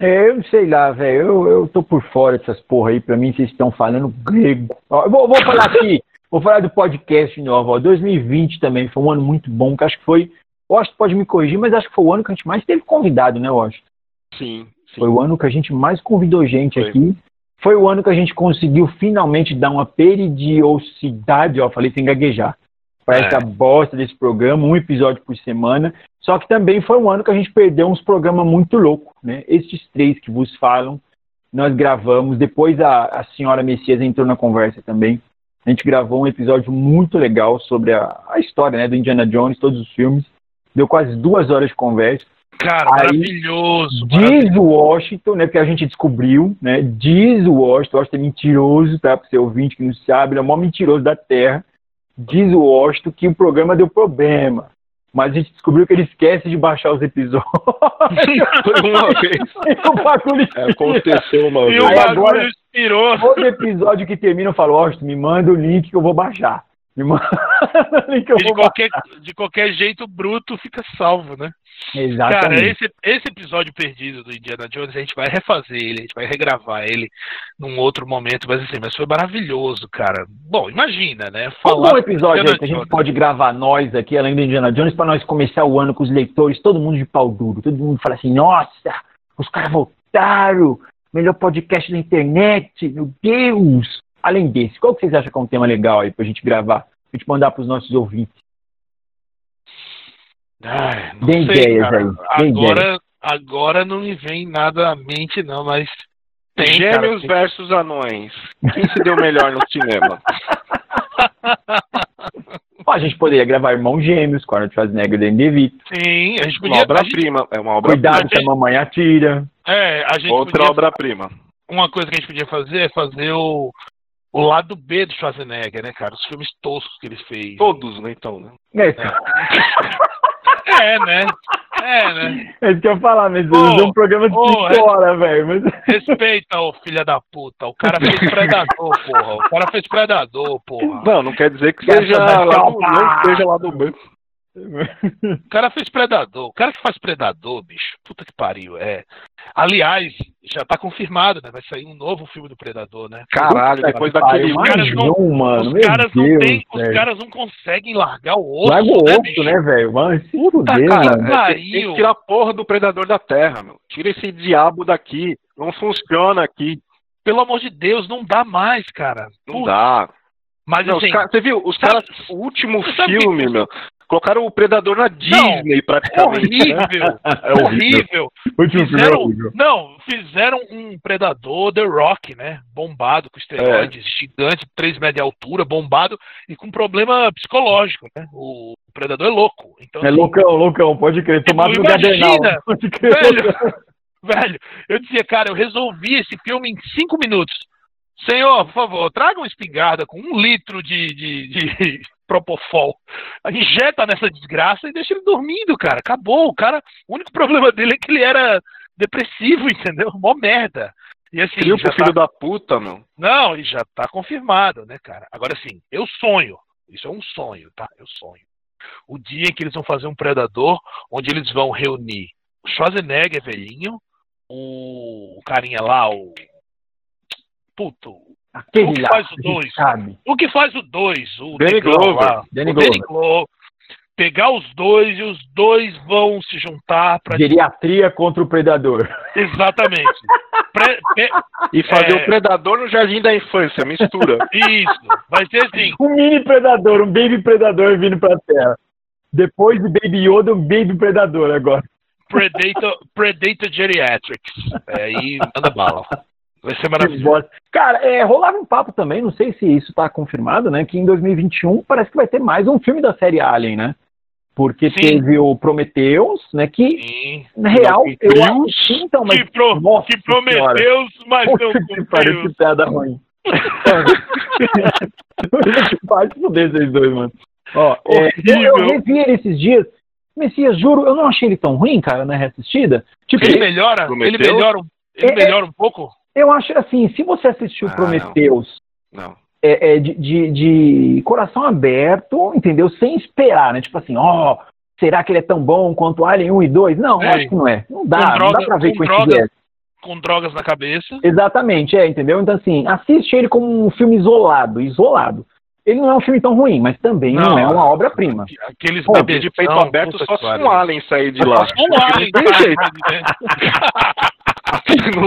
É, eu sei lá, velho. Eu, eu tô por fora dessas porra aí. Pra mim, vocês estão falando grego. Ó, eu vou, vou falar aqui. vou falar do podcast novo. Ó. 2020 também foi um ano muito bom. Que acho que foi. Washington pode me corrigir, mas acho que foi o ano que a gente mais teve convidado, né, Washington? Sim, sim. Foi o ano que a gente mais convidou gente foi. aqui. Foi o ano que a gente conseguiu finalmente dar uma peridiosidade, ó, falei sem gaguejar, para é. essa bosta desse programa, um episódio por semana. Só que também foi um ano que a gente perdeu uns programas muito loucos, né? Estes três que vos falam, nós gravamos. Depois a, a senhora Messias entrou na conversa também. A gente gravou um episódio muito legal sobre a, a história né, do Indiana Jones, todos os filmes. Deu quase duas horas de conversa. Cara, Aí, maravilhoso. Diz maravilhoso. o Washington, né? Porque a gente descobriu, né? Diz o Washington, o Washington é mentiroso, tá? Para você ouvinte que não sabe, ele é o maior mentiroso da Terra. Diz o Washington que o programa deu problema. Mas a gente descobriu que ele esquece de baixar os episódios. Foi <laughs> uma vez. o bagulho é, aconteceu uma vez. E o bagulho agora, inspirou. Todo episódio que termina eu falo, Washington, me manda o link que eu vou baixar. Me manda de <laughs> qualquer. De qualquer jeito, o bruto fica salvo, né? Exatamente. Cara, esse, esse episódio perdido do Indiana Jones, a gente vai refazer ele, a gente vai regravar ele num outro momento, mas assim, mas foi maravilhoso, cara. Bom, imagina, né? Falar um episódio aí que a gente pode gravar nós aqui, além do Indiana Jones, para nós começar o ano com os leitores, todo mundo de pau duro, todo mundo fala assim, nossa, os caras voltaram, melhor podcast da internet, meu Deus! Além desse, qual que vocês acham que é um tema legal aí pra gente gravar, pra gente mandar pros nossos ouvintes? Ai, não ideias cara. aí. Agora, ideias. agora não me vem nada à mente, não, mas tem, Gêmeos cara, versus anões. Quem se deu melhor no cinema? <laughs> A gente poderia gravar Irmãos Gêmeos, com Arnold Schwarzenegger e Danny DeVito. Sim, a gente Uma podia. a gente- obra-prima. É uma obra-prima. Cuidado que a mamãe atira. é, a gente Outra podia, obra-prima. Uma coisa que a gente podia fazer é fazer o, o lado B do Schwarzenegger, né, cara? Os filmes toscos que ele fez. Todos, né, então, né? É, É, <laughs> né? É, né? é isso que eu ia falar, mas Ô, é um programa de 5 é- horas, velho. Mas... Respeita, ô filha da puta. O cara fez predador, porra. O cara fez predador, porra. Não, não quer dizer que seja lá não seja lá do banco. O cara fez predador. O cara que faz predador, bicho. Puta que pariu. É. Aliás, já tá confirmado, né? Vai sair um novo filme do Predador, né? Caralho, depois que daquele pariu, Os caras mais não- um, mano. os caras não Deus, têm, os velho. caras não conseguem largar o osso, Larga o né, osso, né, velho? Mano, Puta fuder, cara, mano. cara. Tem, tem Pariu. que tirar a porra do predador da terra, meu. Tira esse diabo daqui. Não funciona aqui. Pelo amor de Deus, não dá mais, cara. Não dá. Mas Não, os assim, cara- você viu? Os sabe- caras, o último filme, que- meu, colocaram o predador na Disney, praticamente. né? horrível, É <laughs> horrível. Último é Fizeram, horrível. não, fizeram um predador The Rock, né? Bombado, com esteroides, gigante, 3 metros de altura, bombado e com problema psicológico, né? O predador é louco. Então, É assim, loucão, loucão, pode crer. Tomado no Gardenal. Pode crer. velho. Velho, eu dizia, cara, eu resolvi esse filme em cinco minutos. Senhor, por favor, traga uma espingarda com um litro de, de, de Propofol. Injeta nessa desgraça e deixa ele dormindo, cara. Acabou. O cara, o único problema dele é que ele era depressivo, <laughs> entendeu? Mó merda. E assim, pro filho tá- da puta, meu. não, e já tá confirmado, né, cara? Agora sim, eu sonho. Isso é um sonho, tá? Eu sonho. O dia em que eles vão fazer um predador, onde eles vão reunir o Schwarzenegger velhinho, o, o carinha lá, o. Puto. Aquele O que lá, faz o dois? sabe. O que faz o dois? O Danny Glover. Danny o Danny Glover. Pegar os dois e os dois vão se juntar pra. Geriatria contra o predador. Exatamente. Pre- pe- E fazer É. o predador no jardim da infância, mistura. <laughs> Isso. Vai ser assim. Um mini predador, um baby predador vindo pra terra. Depois do Baby Yoda, um baby predador agora. Predator, Predator Geriatrics. É, aí manda bala. Vai ser maravilhoso. Cara, é, rolava um papo também, não sei se isso tá confirmado, né? Que em 2021 parece que vai ter mais um filme da série Alien, né? Porque Sim. teve o Prometheus, né? Que, Sim. na real, Não eu acho que então, mas. que, pro, nossa que senhora. prometeu, mas não Puta que pariu, cumpriu. que piada ruim. <laughs> parte fuder esses dois, mano. Ó, é, eu, eu revi ele esses dias. Messias, juro, eu não achei ele tão ruim, cara, na reassistida. Tipo, Ele melhora, ele Prometeu? melhora, um- ele É, melhora um pouco? Eu acho assim, se você assistiu Ah, Prometheus Não. é, é, de, de, de coração aberto, entendeu? Sem esperar, né? Tipo assim, ó, será que ele é tão bom quanto Alien 1 e 2? Não, Ei, acho que não é. Não dá, com não droga- dá pra ver com com esse droga-. Com drogas na cabeça. Exatamente, é, entendeu? Então, assim, assiste ele como um filme isolado, isolado. Ele não é um filme tão ruim, mas também não, Não, é uma obra-prima. Aqueles bebês De peito aberto, só se um alien sair de lá. Um alien,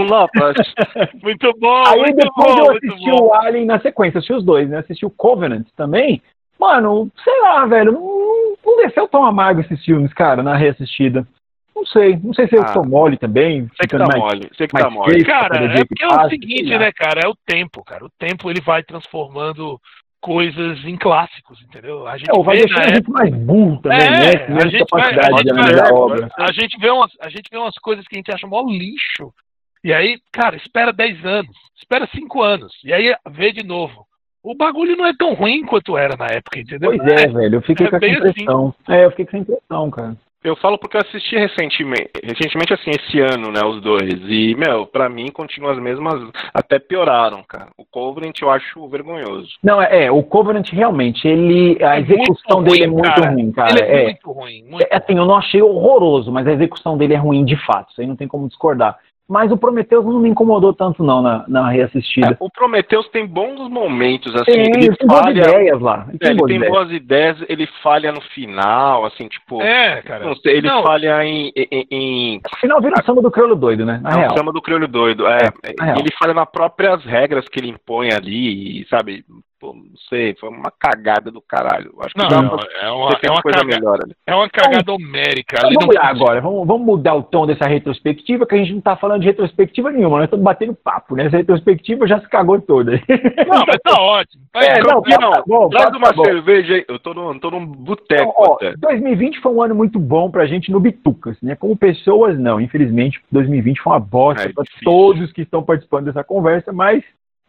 Dá pra... <laughs> Muito bom, Aí muito depois bom, eu assisti o Alien na sequência, assisti os dois, né? Assisti o Covenant também. Mano, sei lá, velho, não, não desceu tão amargo esses filmes, cara, na reassistida. Não sei, não sei se eu Ah. mole também. Sei que tá mais- mole, sei que tá mole. feio. Cara, é porque que é o seguinte, né, cara? É o tempo, cara. O tempo ele vai transformando coisas em clássicos, entendeu? A gente É, vai deixando na a gente mais burro também, É, né? a gente capacidade de analisar vai- a obra. A gente vê umas, a gente vê umas coisas que a gente acha mó lixo. E aí, cara, espera 10 anos, espera 5 anos, e aí vê de novo. O bagulho não é tão ruim quanto era na época, entendeu? Pois é, velho, eu fiquei é com essa assim. impressão. É, eu fiquei com essa impressão, cara. Eu falo porque eu assisti recentemente, recentemente assim, esse ano, né, os dois. E, meu, pra mim continuam as mesmas, até pioraram, cara. O Covenant eu acho vergonhoso. Não, é, é, o Covenant realmente, ele, a É execução muito dele é ruim, muito cara. ruim, cara. Ele é, é. muito ruim, muito É, assim, eu não achei horroroso, mas a execução dele é ruim de fato. Isso aí não tem como discordar. Mas o Prometheus não me incomodou tanto, não, na, na reassistida. É, o Prometheus tem bons momentos, assim, tem, ele tem boas falha. ideias lá. é, Tem ele boas tem ideias. boas ideias, ele falha no final, assim, tipo. É, cara. Não sei, ele Não. falha em, em, em No final vira o samba do crioulo doido, né? Na É real. o samba do crioulo doido. É, real. ele falha nas próprias regras que ele impõe ali, sabe? Pô, não sei, foi uma cagada do caralho. Acho que Não, não, pra é uma, é uma, coisa caga- melhor ali. é uma cagada homérica. Então Ali vamos lá agora, vamos, vamos mudar o tom dessa retrospectiva, que a gente não tá falando de retrospectiva nenhuma, nós estamos batendo papo, né? Essa retrospectiva já se cagou toda. Não, mas tá ótimo. <laughs> É, não, Campeão, tá bom, traz tá uma bom. cerveja aí. Eu tô, no, tô num boteco Então, até. 2020 foi um ano muito bom pra gente no Bitucas, né? Como pessoas, não. Infelizmente, 2020 foi uma bosta É pra difícil. todos que estão participando dessa conversa, mas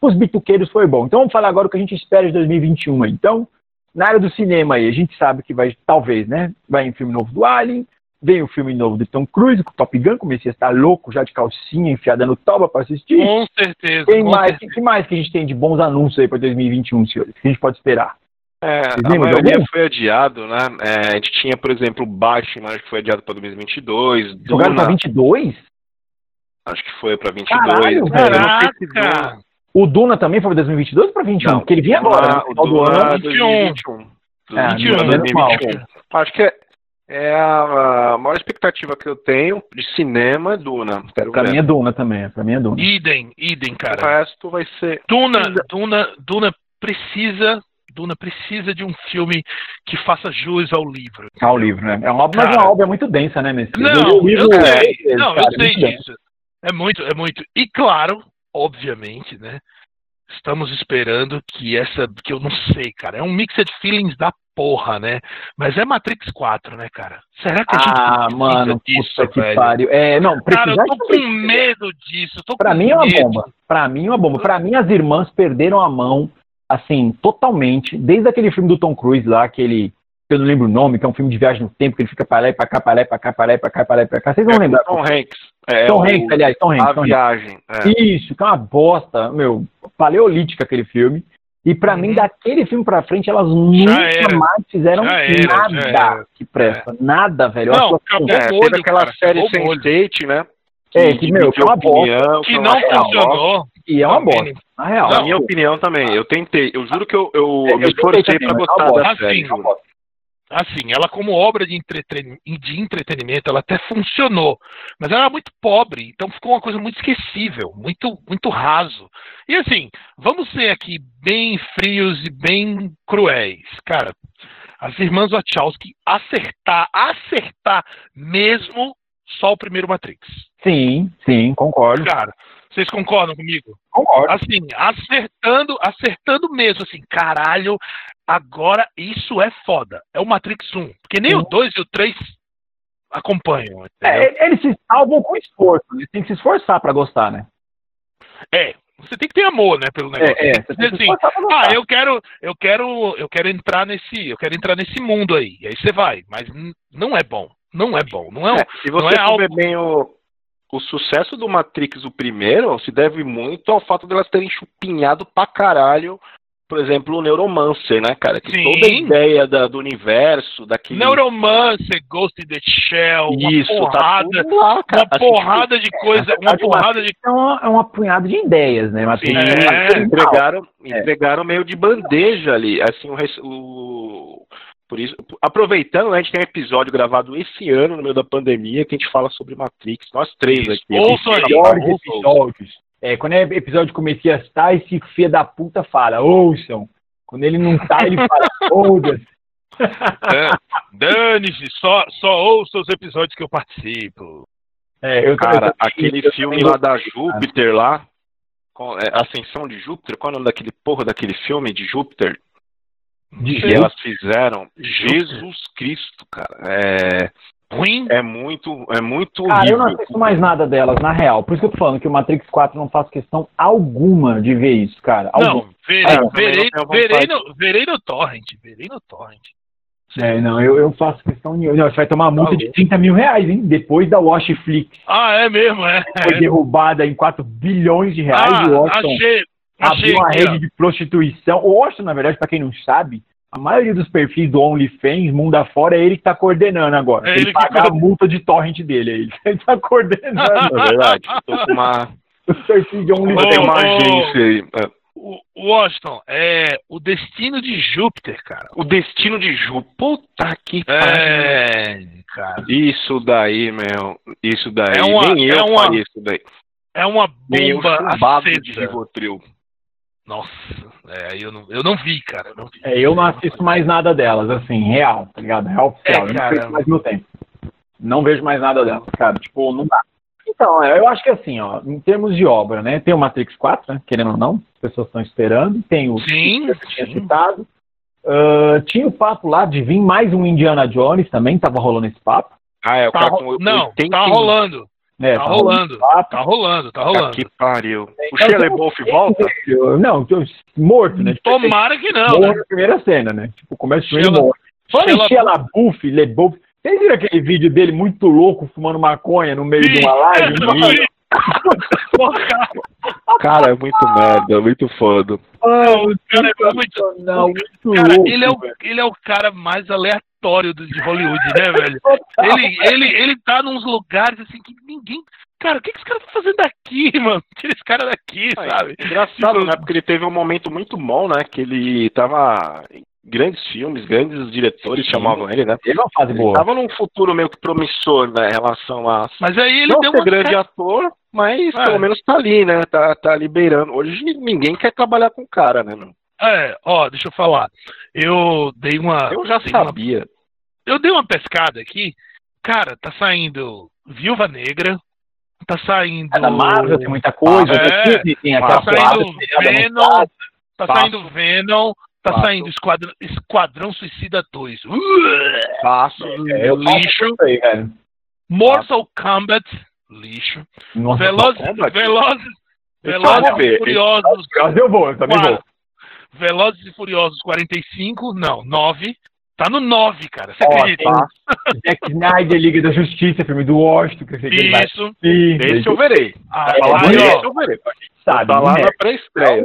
os bituqueiros foi bom. Então vamos falar agora o que a gente espera de 2021 aí. Então, na área do cinema aí, a gente sabe que vai, talvez, né? Vai um filme novo do Alien, vem o filme novo do Tom Cruise, com o Top Gun, comecei a estar louco já de calcinha enfiada no toba pra assistir. Com certeza. Tem com mais, certeza. que mais que a gente tem de bons anúncios aí pra 2021, senhores? Que a gente pode esperar? É, a maioria algum? foi adiado, né? É, a gente tinha, por exemplo, o Batman, acho que foi adiado para 2022. Jogaram pra Duna, 22?22? acho que foi para 22. Caralho, É, eu não sei se Duna- Caraca! O Duna também foi pra 2022 ou pra 21? Não, Porque ele vinha agora, né? No o final do ano. 2021. É, 21, menos 2021. Acho que é, é a, a maior expectativa que eu tenho de cinema é Duna. Quero Pra ver. mim é Duna também, pra mim é Duna. Idem, idem, O cara. resto vai ser. Duna, Duna, Duna precisa, Duna precisa de um filme que faça jus ao livro. Ah, o livro, né? É uma obra, mas é Cara. uma obra muito densa, né, Messi? Não, o eu sei, vezes, não, cara, eu sei disso. É muito, é muito. E claro, obviamente, né? Estamos esperando que essa, que eu não sei, cara, é um mixed feelings da porra, né? Mas é Matrix 4, né, cara? Será que a gente Ah, mano, disso, puta que velho? pariu. É, não, Cara, eu tô com medo disso. Tô Pra mim é uma medo. bomba. Pra mim é uma bomba. Pra mim as irmãs perderam a mão, assim, totalmente. Desde aquele filme do Tom Cruise lá, aquele. Eu não lembro o nome, que é um filme de viagem no tempo, que ele fica pra lá e pra cá, pra lá e pra cá, pra lá e pra cá, pra lá e pra cá. Vocês vão É, lembrar? Tom Hanks. É, Tom Hanks, aliás, Tom Hanks. A Tom viagem. é. Isso, que é uma bosta, meu, paleolítica aquele filme. E pra Uhum. mim, daquele filme pra frente, elas nunca mais fizeram era, nada que presta. Nada, velho. Eu Não, acabou assim, É, o teve molho, aquela cara, série acabou o molho. Sense8, né? É, que, meu, que é uma bosta. Que foi não funcionou. E é uma bosta, na real. Na minha opinião também. Eu tentei. Eu juro que eu, eu, Eu me também, pra gostar é da série. Assim, ela como obra de, entreten- de entretenimento, ela até funcionou, mas ela era muito pobre, então ficou uma coisa muito esquecível, muito, muito raso. E assim, vamos ser aqui bem frios e bem cruéis, cara. As irmãs Wachowski acertar, acertar mesmo só o primeiro Matrix. Sim, sim, concordo. Cara, Vocês concordam comigo? Concordo. Assim, acertando, acertando mesmo, assim, caralho, agora isso é foda. É o Matrix 1. Porque nem Sim. o 2 e o 3 acompanham. É, eles se salvam com esforço. Eles têm que se esforçar pra gostar, né? É, você tem que ter amor, né, pelo negócio. É, é, você tem que assim, ah, eu quero, eu quero, eu quero entrar nesse, eu quero entrar nesse mundo aí. E aí você vai, mas não é bom, não é bom, não é, É, se você não é algo- bem o, o sucesso do Matrix, o primeiro, se deve muito ao fato delas terem chupinhado pra caralho, por exemplo, o Neuromancer, né, cara? Que Sim. toda a ideia da- do universo, daquele. Neuromancer, Ghost in the Shell, uma Isso, tá porrada, tudo lá, cara. uma Assim, porrada de coisa, uma verdade, o porrada de É uma, é uma punhada de ideias, né? Mas Sim, É. entregaram, É. entregaram meio de bandeja ali. Assim, o, o- por isso, aproveitando, né, a gente tem um episódio gravado esse ano, no meio da pandemia, que a gente fala sobre Matrix. Nós três Isso. aqui. Ouçam aí. melhores episódios. É, quando é episódio comecia a estar, esse filho da puta fala, ouçam. Quando ele não tá, ele fala, <laughs> foda-se. Dan- Dane-se, só, só ouça os episódios que eu participo. É, eu Cara, eu- aquele eu filme lá da. Júpiter lá, é, Ascensão de Júpiter, qual é o nome daquele porra daquele filme de Júpiter? De que jeito. elas fizeram? Jesus Cristo, cara. É, Ruim? é muito, é muito Cara, eu não horrível. assisto mais nada delas, na real. Por isso que eu tô falando que o Matrix 4 não faço questão alguma de ver isso, cara. Não, verei, Ah, verei, não verei, no, verei no torrent, verei no torrent. É, não, eu, eu faço questão nenhuma. Não, você vai tomar multa Tá de louco. 30 mil reais, hein? Depois da Washflix Ah, é mesmo, é. foi derrubada em 4 bilhões de reais, Ah, achei abriu uma rede de prostituição. O Washington, na verdade, pra quem não sabe, a maioria dos perfis do OnlyFans, mundo afora, é ele que tá coordenando agora. É ele ele que pagar a multa de torrent dele, é ele. Tá <laughs> coordenando É verdade. Tô com uma, <laughs> os perfis de OnlyFans. tenho uma agência aí. É. O o Washington, é o destino de Júpiter, cara. O destino de Ju. Puta que pariu. É, cara. Isso daí, meu. Isso daí. É uma- Nem eu é uma- isso daí. É uma Nem eu bomba de acesa. Rivotril. Nossa, é, eu não, eu não vi, cara. Eu não vi. É, eu não assisto mais nada delas, assim, real, tá ligado? Real oficial. É, eu não vejo mais meu tempo. Não vejo mais nada delas, cara. Tipo, não dá. Então, é, eu acho que assim, ó, em termos de obra, né? Tem o Matrix 4, né? Querendo ou não, as pessoas estão esperando. Tem o Sim, que tinha sim. citado. Ah, tinha o papo lá de vir mais um Indiana Jones também, tava rolando esse papo. Ah, é o Tá cara ro- com não, 80 tá rolando. Né, Tá rolando. esse papo. Tá rolando, tá rolando. que pariu. O Então, tem- LaBeouf volta? Não, tô morto, né? Tipo, Tomara que não. morro né? na primeira cena, né? Tipo, começa o Sheila- morto. Falando em Shia LaBeouf, LeBouf, vocês viram aquele vídeo dele muito louco fumando maconha no meio de uma live? <laughs> <laughs> Cara, é muito merda, muito foda. Mano, o cara é muito. não, muito Cara, louco. ele é, o, velho. ele é o cara mais aleatório do- de Hollywood, né, velho? Ele, ele, ele tá nos lugares assim que ninguém. Cara, o que, que esse cara tá fazendo aqui, <laughs> mano? Tira esse cara daqui, Ai, sabe? Engraçado, Tipo- né? Porque ele teve um momento muito bom, né? Que ele tava em grandes filmes, grandes diretores Sim. chamavam ele, né? Teve uma fase Ele boa. tava num futuro meio que promissor, né? Em relação a Mas aí ele não deu ser uma. grande ator, mas É. pelo menos tá ali, né? Tá, tá liberando. Hoje ninguém quer trabalhar com o cara, né? meu? É, ó, deixa eu falar. Eu dei uma. Eu já dei uma- sabia. eu dei uma pescada aqui. Cara, tá saindo Viúva Negra. Tá saindo. É da Marvel tem muita coisa. É, né? tem, tem aquela tá saindo seriada Venom. Tá Faço. saindo Venom. Tá Faço. saindo Esquadrão, Esquadrão Suicida 2. Uh, Faço. É, eu lixo. aí. Mortal Kombat. Lixo. Nossa, Velozes, Kombat? Velozes, Velozes eu vou ver, e Furiosos. Eu vou, eu também vou. Velozes e Furiosos 45. Não, 9. Tá no 9, cara. Você Ó, acredita? tem <laughs> Zack Snyder, Liga da Justiça, filme do Washington, que eu sei que ele vai Isso. assistir. Esse eu verei. Ah, muito. ó, Esse eu verei. sabe, Tá lá né? na pré-estreia.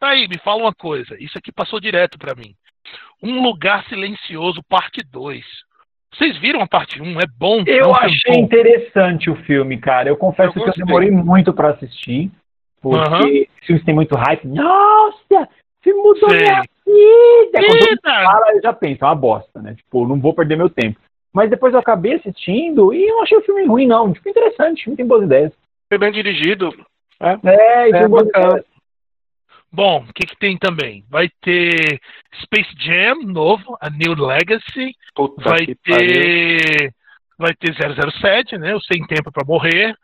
Tá aí, me fala uma coisa. Isso aqui passou direto pra mim. Um Lugar Silencioso, parte 2. Vocês viram a parte 1? É bom. Eu não é achei bom. interessante o filme, cara. Eu confesso Eu que eu demorei muito pra assistir. Porque Aham. os filmes têm muito hype. Nossa, filme mudou Sei. minha vida. Quando fala, eu já penso, é uma bosta, né? Tipo, não vou perder meu tempo. Mas depois eu acabei assistindo e não achei o filme ruim, não. Tipo, interessante, o filme tem boas ideias. Foi bem dirigido. É, e tem É, boas bacana. ideias. Bom, o que, que tem também? Vai ter Space Jam novo, a New Legacy. Puta Vai que pariu. ter. Vai ter 007, né? O Sem Tempo pra Morrer.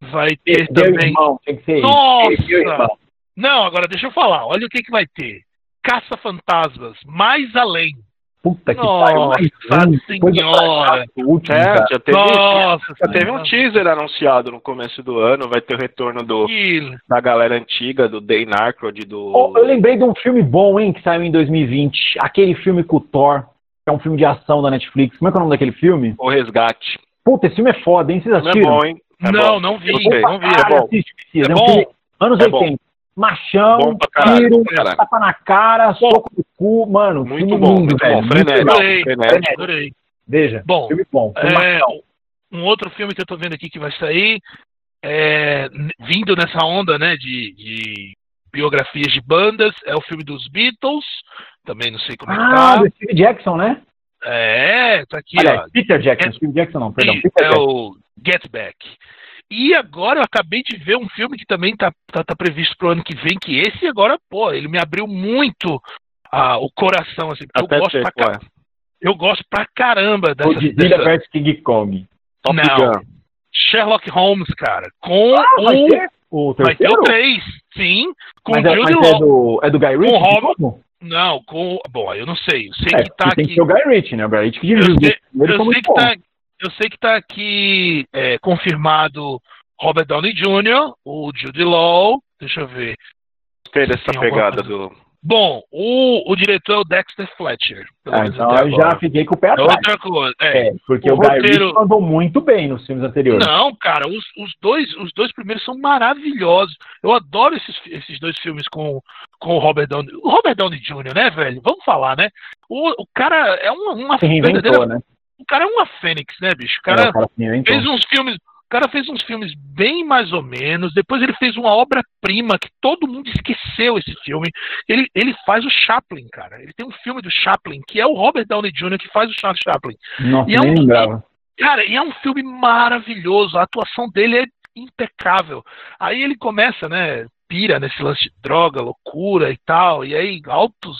vai ter Meu também. irmão, tem que ser. Nossa! Não, agora deixa eu falar. Olha o que, que vai ter. Caça-fantasmas, mais além. Puta que Nossa pariu. do senhora. É, já teve, Nossa, já teve um teaser anunciado no começo do ano, vai ter o retorno do, da galera antiga, do Dane Aykroyd, do... Oh, eu lembrei de um filme bom, hein, que saiu em 2020. Aquele filme com o Thor, que é um filme de ação da Netflix. Como é que é o nome daquele filme? O Resgate. Puta, esse filme é foda, hein? Vocês Não é assistiram? bom, hein? É não, bom. não vi, não vi. É bom. assiste, precisa. É um bom? anos É 80. Machão, Bom caralho. tiro, tapa na cara, soco no cu. Mano, Muito bom, lindo, muito velho. bom. Frenético. Adorei. frenético. Adorei. Veja, Bom, filme bom. Filme É, machão. um outro filme que eu tô vendo aqui que vai sair, é, vindo nessa onda, né, de, de biografias de bandas, é o filme dos Beatles, também não sei como é que Ah, tá. do Steve Jackson, né? É, tá aqui, Aliás, ó. Peter Jackson. É- Steve Jackson não, perdão. É Jackson. o Get Back. E agora eu acabei de ver um filme que também tá, tá, tá previsto pro ano que vem, que esse agora, pô, ele me abriu muito ah, o coração, assim, eu gosto, sei pra, eu gosto pra caramba dessa, Godzilla dessa vs King Kong. Top Não. Gun. Sherlock Holmes, cara, com Ah, o ter o Vai ter o 3, sim. Com Mas, o é, Jude mas é, do, é do Guy Ritchie? Robert- novo? Não, com. Bom, eu não sei. Eu sei É, que tá tem aqui. que ser o Guy Ritchie, né? O Guy Ritchie que Eu dirigiu. sei, eu sei que bom. tá, eu sei que tá aqui é, confirmado Robert Downey Jr., o Jude Law. Deixa eu ver. Gostei dessa Tem alguma pegada do... Bom, o, o diretor é o Dexter Fletcher. pelo Ah, menos então até eu agora. já fiquei com o pé É atrás. outra coisa. É. É, porque O o, Guy roteiro- Ritchie mandou muito bem nos filmes anteriores. Não, cara, os, os dois, os dois primeiros são maravilhosos. Eu adoro esses, esses dois filmes com, com o Robert Downey. O Robert Downey Jr., né, velho? Vamos falar, né? O, o cara é uma, uma Se reinventou, verdadeira. né? O cara é uma fênix, né, bicho? O É, cara o cara se reinventou. fez uns filmes. O cara fez uns filmes bem mais ou menos. Depois ele fez uma obra-prima que todo mundo esqueceu esse filme. Ele, ele faz o Chaplin, cara. Ele tem um filme do Chaplin, que é o Robert Downey Jr. que faz o Charles Chaplin. Nossa, E é um- lembrava. Cara, e é um filme maravilhoso. A atuação dele é impecável. Aí ele começa, né? Pira nesse lance de droga, loucura e tal. E aí, altos,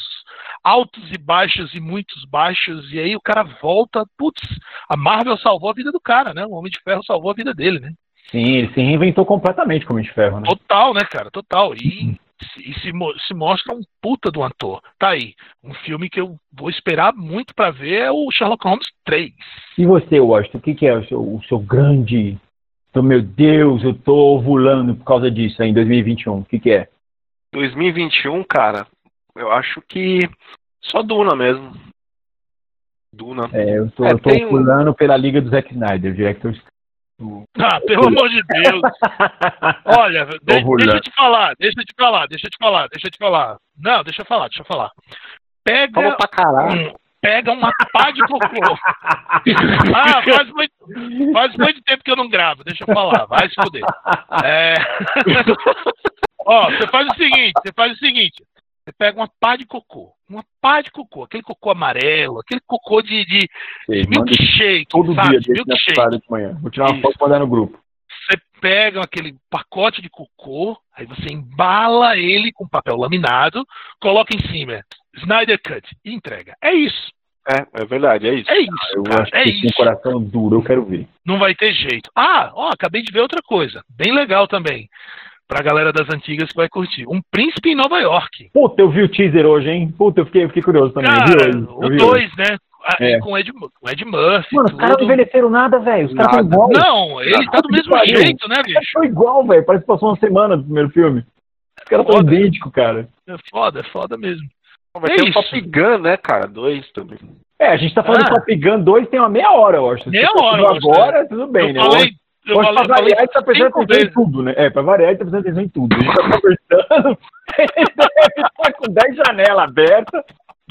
altos e baixos e muitos baixos. E aí o cara volta. Putz, a Marvel salvou a vida do cara, né? O Homem de Ferro salvou a vida dele, né? Sim, ele se reinventou completamente como de ferro, né? Total, né, cara? Total. E, e se, se mostra um puta do ator. Tá aí. Um filme que eu vou esperar muito pra ver é o Sherlock Holmes 3. E você, Washington, o que, que é o seu, o seu grande. Então, meu Deus, eu tô ovulando por causa disso aí em 2021. O que, que é? 2021, cara, eu acho que só Duna mesmo. Duna. É, eu tô, É, eu tô tem um- pela Liga do Zack Snyder, Director do... Ah, pelo <laughs> amor de Deus. Olha, de- deixa eu te falar, deixa eu te falar, deixa eu te falar, deixa eu te falar. Não, deixa eu falar, deixa eu falar. Pega, Falou pra caralho. um- pega uma pá de cocô. <laughs> Ah, faz muito, faz muito tempo que eu não gravo, deixa eu falar, vai se fuder. É... <laughs> Ó, você faz o seguinte, você faz o seguinte, você pega uma pá de cocô, uma pá de cocô, aquele cocô amarelo, aquele cocô de, de Sei, manda milkshake, todo sabe? dia milkshake. de manhã. Vou tirar uma Isso. foto e mandar no grupo. Você pega aquele pacote de cocô, aí você embala ele com papel laminado, coloca em cima Snyder Cut e entrega. É isso. É, é verdade, é isso. É isso, Eu cara. acho É que com o isso. coração duro, eu quero ver. Não vai ter jeito. Ah, ó, acabei de ver outra coisa. Bem legal também. Pra galera das antigas que vai curtir. Um príncipe em Nova York. Puta, eu vi o teaser hoje, hein? Puta, eu fiquei, eu fiquei curioso também. eu vi Cara, hoje, eu o vi hoje. 2, né? Ah, É. Com o Ed, com Ed Murphy. Mano, os caras não envelheceram nada, velho. Os caras estão Nada. igual. Não, ele tá do mesmo pariu. jeito, né, bicho? Estão igual, velho. Parece que passou uma semana do primeiro filme. Os caras estão idênticos, cara. É foda, é foda mesmo. Vai É ter o. Top Gun, né, cara? Dois também. É, a gente tá falando Ah. de Top Gun 2 tem uma meia hora, eu acho. Meia hora, assistiu eu acho, agora, tudo bem, eu né? falei, eu Hoje, falei, pra variar, ele tá prestando atenção em vezes. tudo, né? É, pra variar, ele tá prestando atenção em tudo. A gente tá <laughs> conversando, ele deve estar com 10 janelas abertas,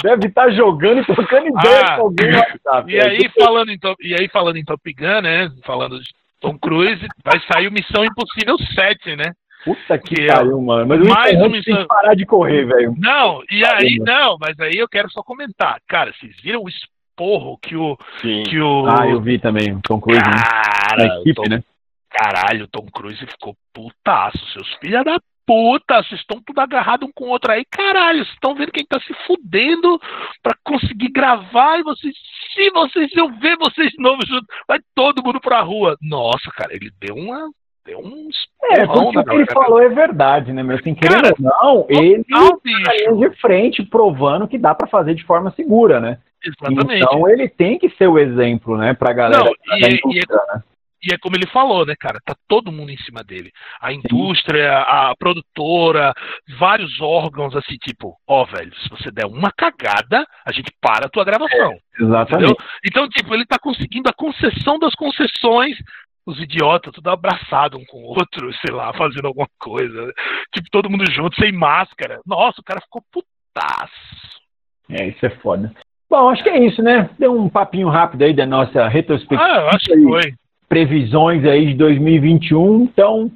deve estar jogando e trocando ideia Ah, com alguém no WhatsApp. E aí, falando em Top, e aí, falando em Top Gun, né? Falando de Tom Cruise, vai sair o Missão Impossível 7, né? Puta que que é pariu, mano. Mas o mais uma Hunt tem que parar de correr, velho. Não, e aí, Caramba. não, mas aí eu quero só comentar. Cara, vocês viram o esporro que o. Sim. Que o Ah, eu vi também, o Tom Cruise, né? cara, A equipe, o Tom- né? Caralho, o Tom Cruise ficou putaço. Seus filhos da puta, vocês estão tudo agarrados um com o outro aí. Caralho, vocês estão vendo quem tá se fudendo pra conseguir gravar e vocês. Se vocês eu ver vocês de novo juntos, vai todo mundo pra rua. Nossa, cara, ele deu uma deu um É, porque o que ele falou é verdade, né? Mas assim, querendo Cara, ou não, ele tá linha de frente provando que dá pra fazer de forma segura, né? Exatamente. Então ele tem que ser o exemplo, né, pra galera Não, da e- e- indústria, né? E é como ele falou, né, cara? Tá todo mundo em cima dele. A indústria, a produtora, vários órgãos assim, tipo, ó, velho, se você der uma cagada, a gente para a tua gravação. Exatamente. Entendeu? Então, tipo, ele tá conseguindo a concessão das concessões. Os idiotas, tudo abraçado um com o outro, sei lá, fazendo alguma coisa. Tipo, todo mundo junto, sem máscara. Nossa, o cara ficou putaço. É, isso é foda. Bom, acho que é isso, né? Deu um papinho rápido aí da nossa retrospectiva. Ah, eu acho que foi. previsões aí de 2021. Então,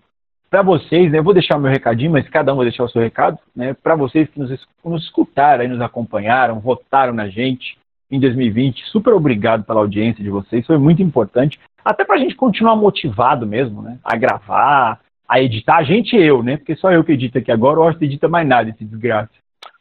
para vocês, né, eu vou deixar o meu recadinho, mas cada um vai deixar o seu recado, né? Para vocês que nos, nos escutaram, aí, nos acompanharam, votaram na gente em 2020, super obrigado pela audiência de vocês, foi muito importante, até para a gente continuar motivado mesmo, né? A gravar, a editar, a gente e eu, né? Porque só eu que edito aqui agora, o Austin edita mais nada, esse desgraça.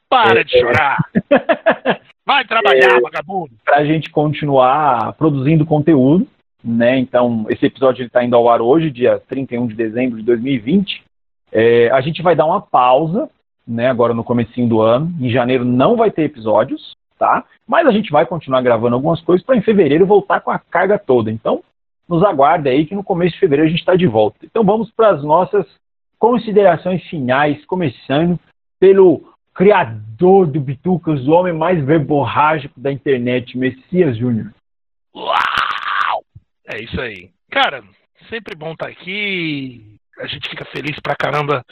Para É, de chorar. <laughs> Vai trabalhar, vagabundo. para a gente continuar produzindo conteúdo, né? Então, esse episódio está indo ao ar hoje, dia 31 de dezembro de 2020. É, a gente vai dar uma pausa, né? Agora no comecinho do ano. Em janeiro não vai ter episódios, tá? Mas a gente vai continuar gravando algumas coisas para em fevereiro voltar com a carga toda. Então, nos aguarde aí que no começo de fevereiro a gente está de volta. Então, vamos para as nossas considerações finais, começando pelo criador do Bitucas, o homem mais verborrágico da internet, Messias Júnior. Uau! É isso aí. Cara, sempre bom estar aqui. A gente fica feliz pra caramba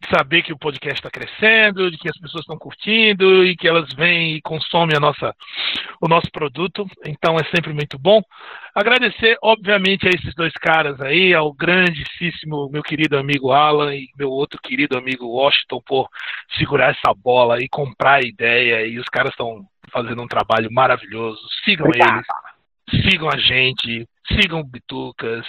de saber que o podcast está crescendo, de que as pessoas estão curtindo e que elas vêm e consomem a nossa, o nosso produto. Então é sempre muito bom. Agradecer, obviamente, a esses dois caras aí, ao grandíssimo meu querido amigo Alan e meu outro querido amigo Washington por segurar essa bola e comprar a ideia. E os caras estão fazendo um trabalho maravilhoso. Sigam Obrigado. eles sigam a gente, sigam o Bitucas.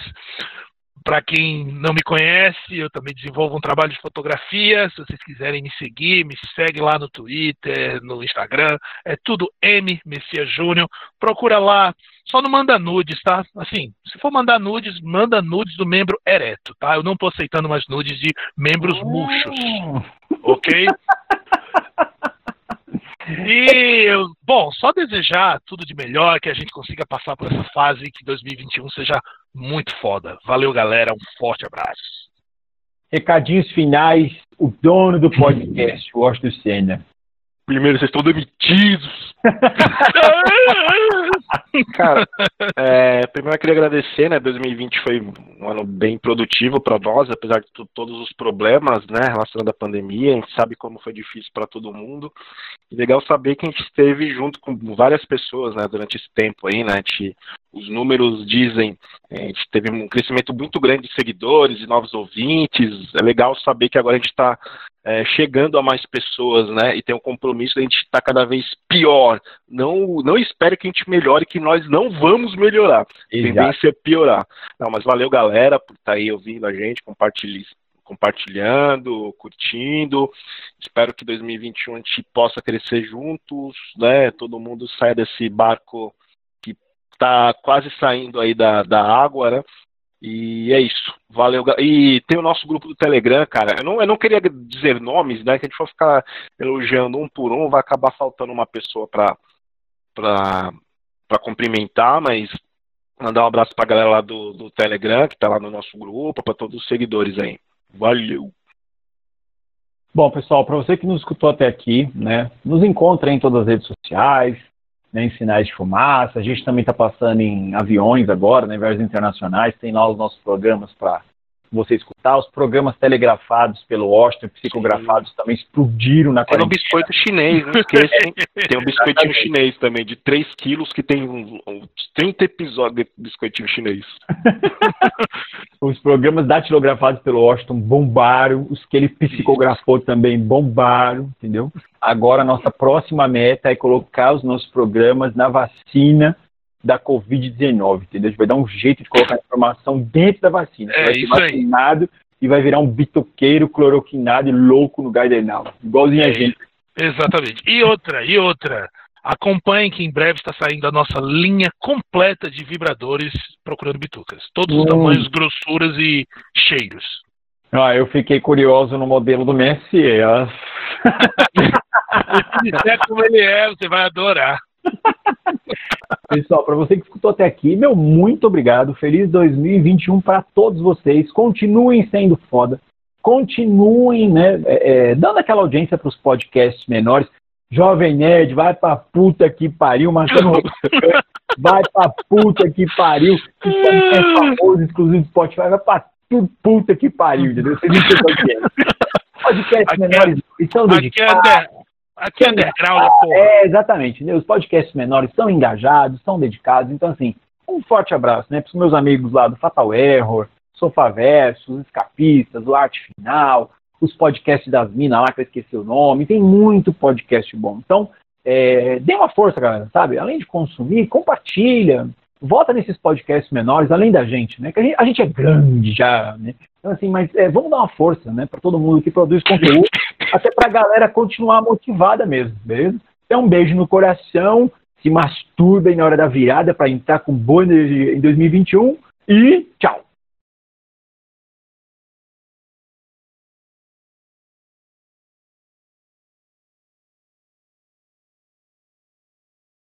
Para quem não me conhece, eu também desenvolvo um trabalho de fotografia. Se vocês quiserem me seguir, me segue lá no Twitter, no Instagram. É tudo M Messias Júnior. Procura lá. Só não manda nudes, tá? Assim, se for mandar nudes, manda nudes do membro ereto, tá? Eu não tô aceitando mais nudes de membros murchos, ok? <laughs> <laughs> E, bom, só desejar tudo de melhor, que a gente consiga passar por essa fase e que 2021 seja muito foda. Valeu, galera. Um forte abraço. Recadinhos finais, o dono do podcast, Washington Senna. Primeiro, vocês estão demitidos. <laughs> Cara, é, primeiro eu queria agradecer, né? 2020 foi um ano bem produtivo para nós, apesar de todos os problemas, né, relacionados à pandemia. A gente sabe como foi difícil para todo mundo. E legal saber que a gente esteve junto com várias pessoas, né, durante esse tempo aí, né? Gente, os números dizem, é, a gente teve um crescimento muito grande de seguidores, de novos ouvintes. É legal saber que agora a gente está é, chegando a mais pessoas, né? E tem um compromisso de a gente estar cada vez pior. Não, não espere que a gente melhore, que nós não vamos melhorar. A Exato. tendência é piorar. Não, mas valeu, galera, por estar aí ouvindo a gente, compartilhe- compartilhando, curtindo. Espero que 2021 a gente possa crescer juntos, né? Todo mundo saia desse barco que está quase saindo aí da, da água, né? E é isso. Valeu. E tem o nosso grupo do Telegram, cara. Eu não, eu não queria dizer nomes, né? Que a gente for ficar elogiando um por um, vai acabar faltando uma pessoa para para cumprimentar, mas mandar um abraço pra galera lá do, do Telegram, que tá lá no nosso grupo, para todos os seguidores aí. Valeu. Bom, pessoal, para você que nos escutou até aqui, né, nos encontra em todas as redes sociais, né, em sinais de fumaça. A gente também está passando em aviões agora, né, em viagens internacionais. Tem lá os nossos programas para você escutar. Os programas telegrafados pelo Washington, psicografados, também explodiram na Tem um quarentena. biscoito chinês, não? <laughs> Tem um biscoitinho chinês também, de 3 quilos, que tem uns, uns 30 episódios de biscoitinho chinês. <laughs> Os programas datilografados pelo Washington bombaram, os que ele psicografou também bombaram, entendeu? Agora a nossa próxima meta é colocar os nossos programas na vacina da Covid-19, entendeu? A gente vai dar um jeito de colocar a informação dentro da vacina. É vai ser isso aí. vacinado e vai virar um bitoqueiro cloroquinado e louco no Gardenal. Igualzinho a É gente. Exatamente. E outra, e outra. Acompanhem que em breve está saindo a nossa linha completa de vibradores procurando bitucas. Todos os tamanhos, grossuras e cheiros. Ah, eu fiquei curioso no modelo do Messias. é <laughs> como ele é, você vai adorar. <laughs> Pessoal, para você que escutou até aqui, meu muito obrigado. Feliz 2021 para todos vocês. Continuem sendo foda. Continuem, né, é, é dando aquela audiência para os podcasts menores. Jovem Nerd, vai pra puta que pariu, Marcelo. vai pra puta que pariu. É famoso, exclusivo do Spotify, vai pra puta que pariu, entendeu? Vocês não sei o que é. Podcasts Aqui menores estão Aqui é, dedicados. under, aqui é underground, porra. É, exatamente. né? Os podcasts menores são engajados, são dedicados. Então, assim, um forte abraço né, para os meus amigos lá do Fatal Error, Sofaverso, os Escapistas, o Arte Final, os podcasts das minas lá, que eu esqueci o nome. Tem muito podcast bom. Então, é, dê uma força, galera, sabe? Além de consumir, compartilha. Vota nesses podcasts menores, além da gente, né? Que a gente, a gente é grande já, né? Então, assim, mas é, vamos dar uma força, né? Para todo mundo que produz conteúdo, <laughs> até para a galera continuar motivada mesmo, beleza? Então, um beijo no coração, se masturbem na hora da virada para entrar com boa energia em 2021 e tchau!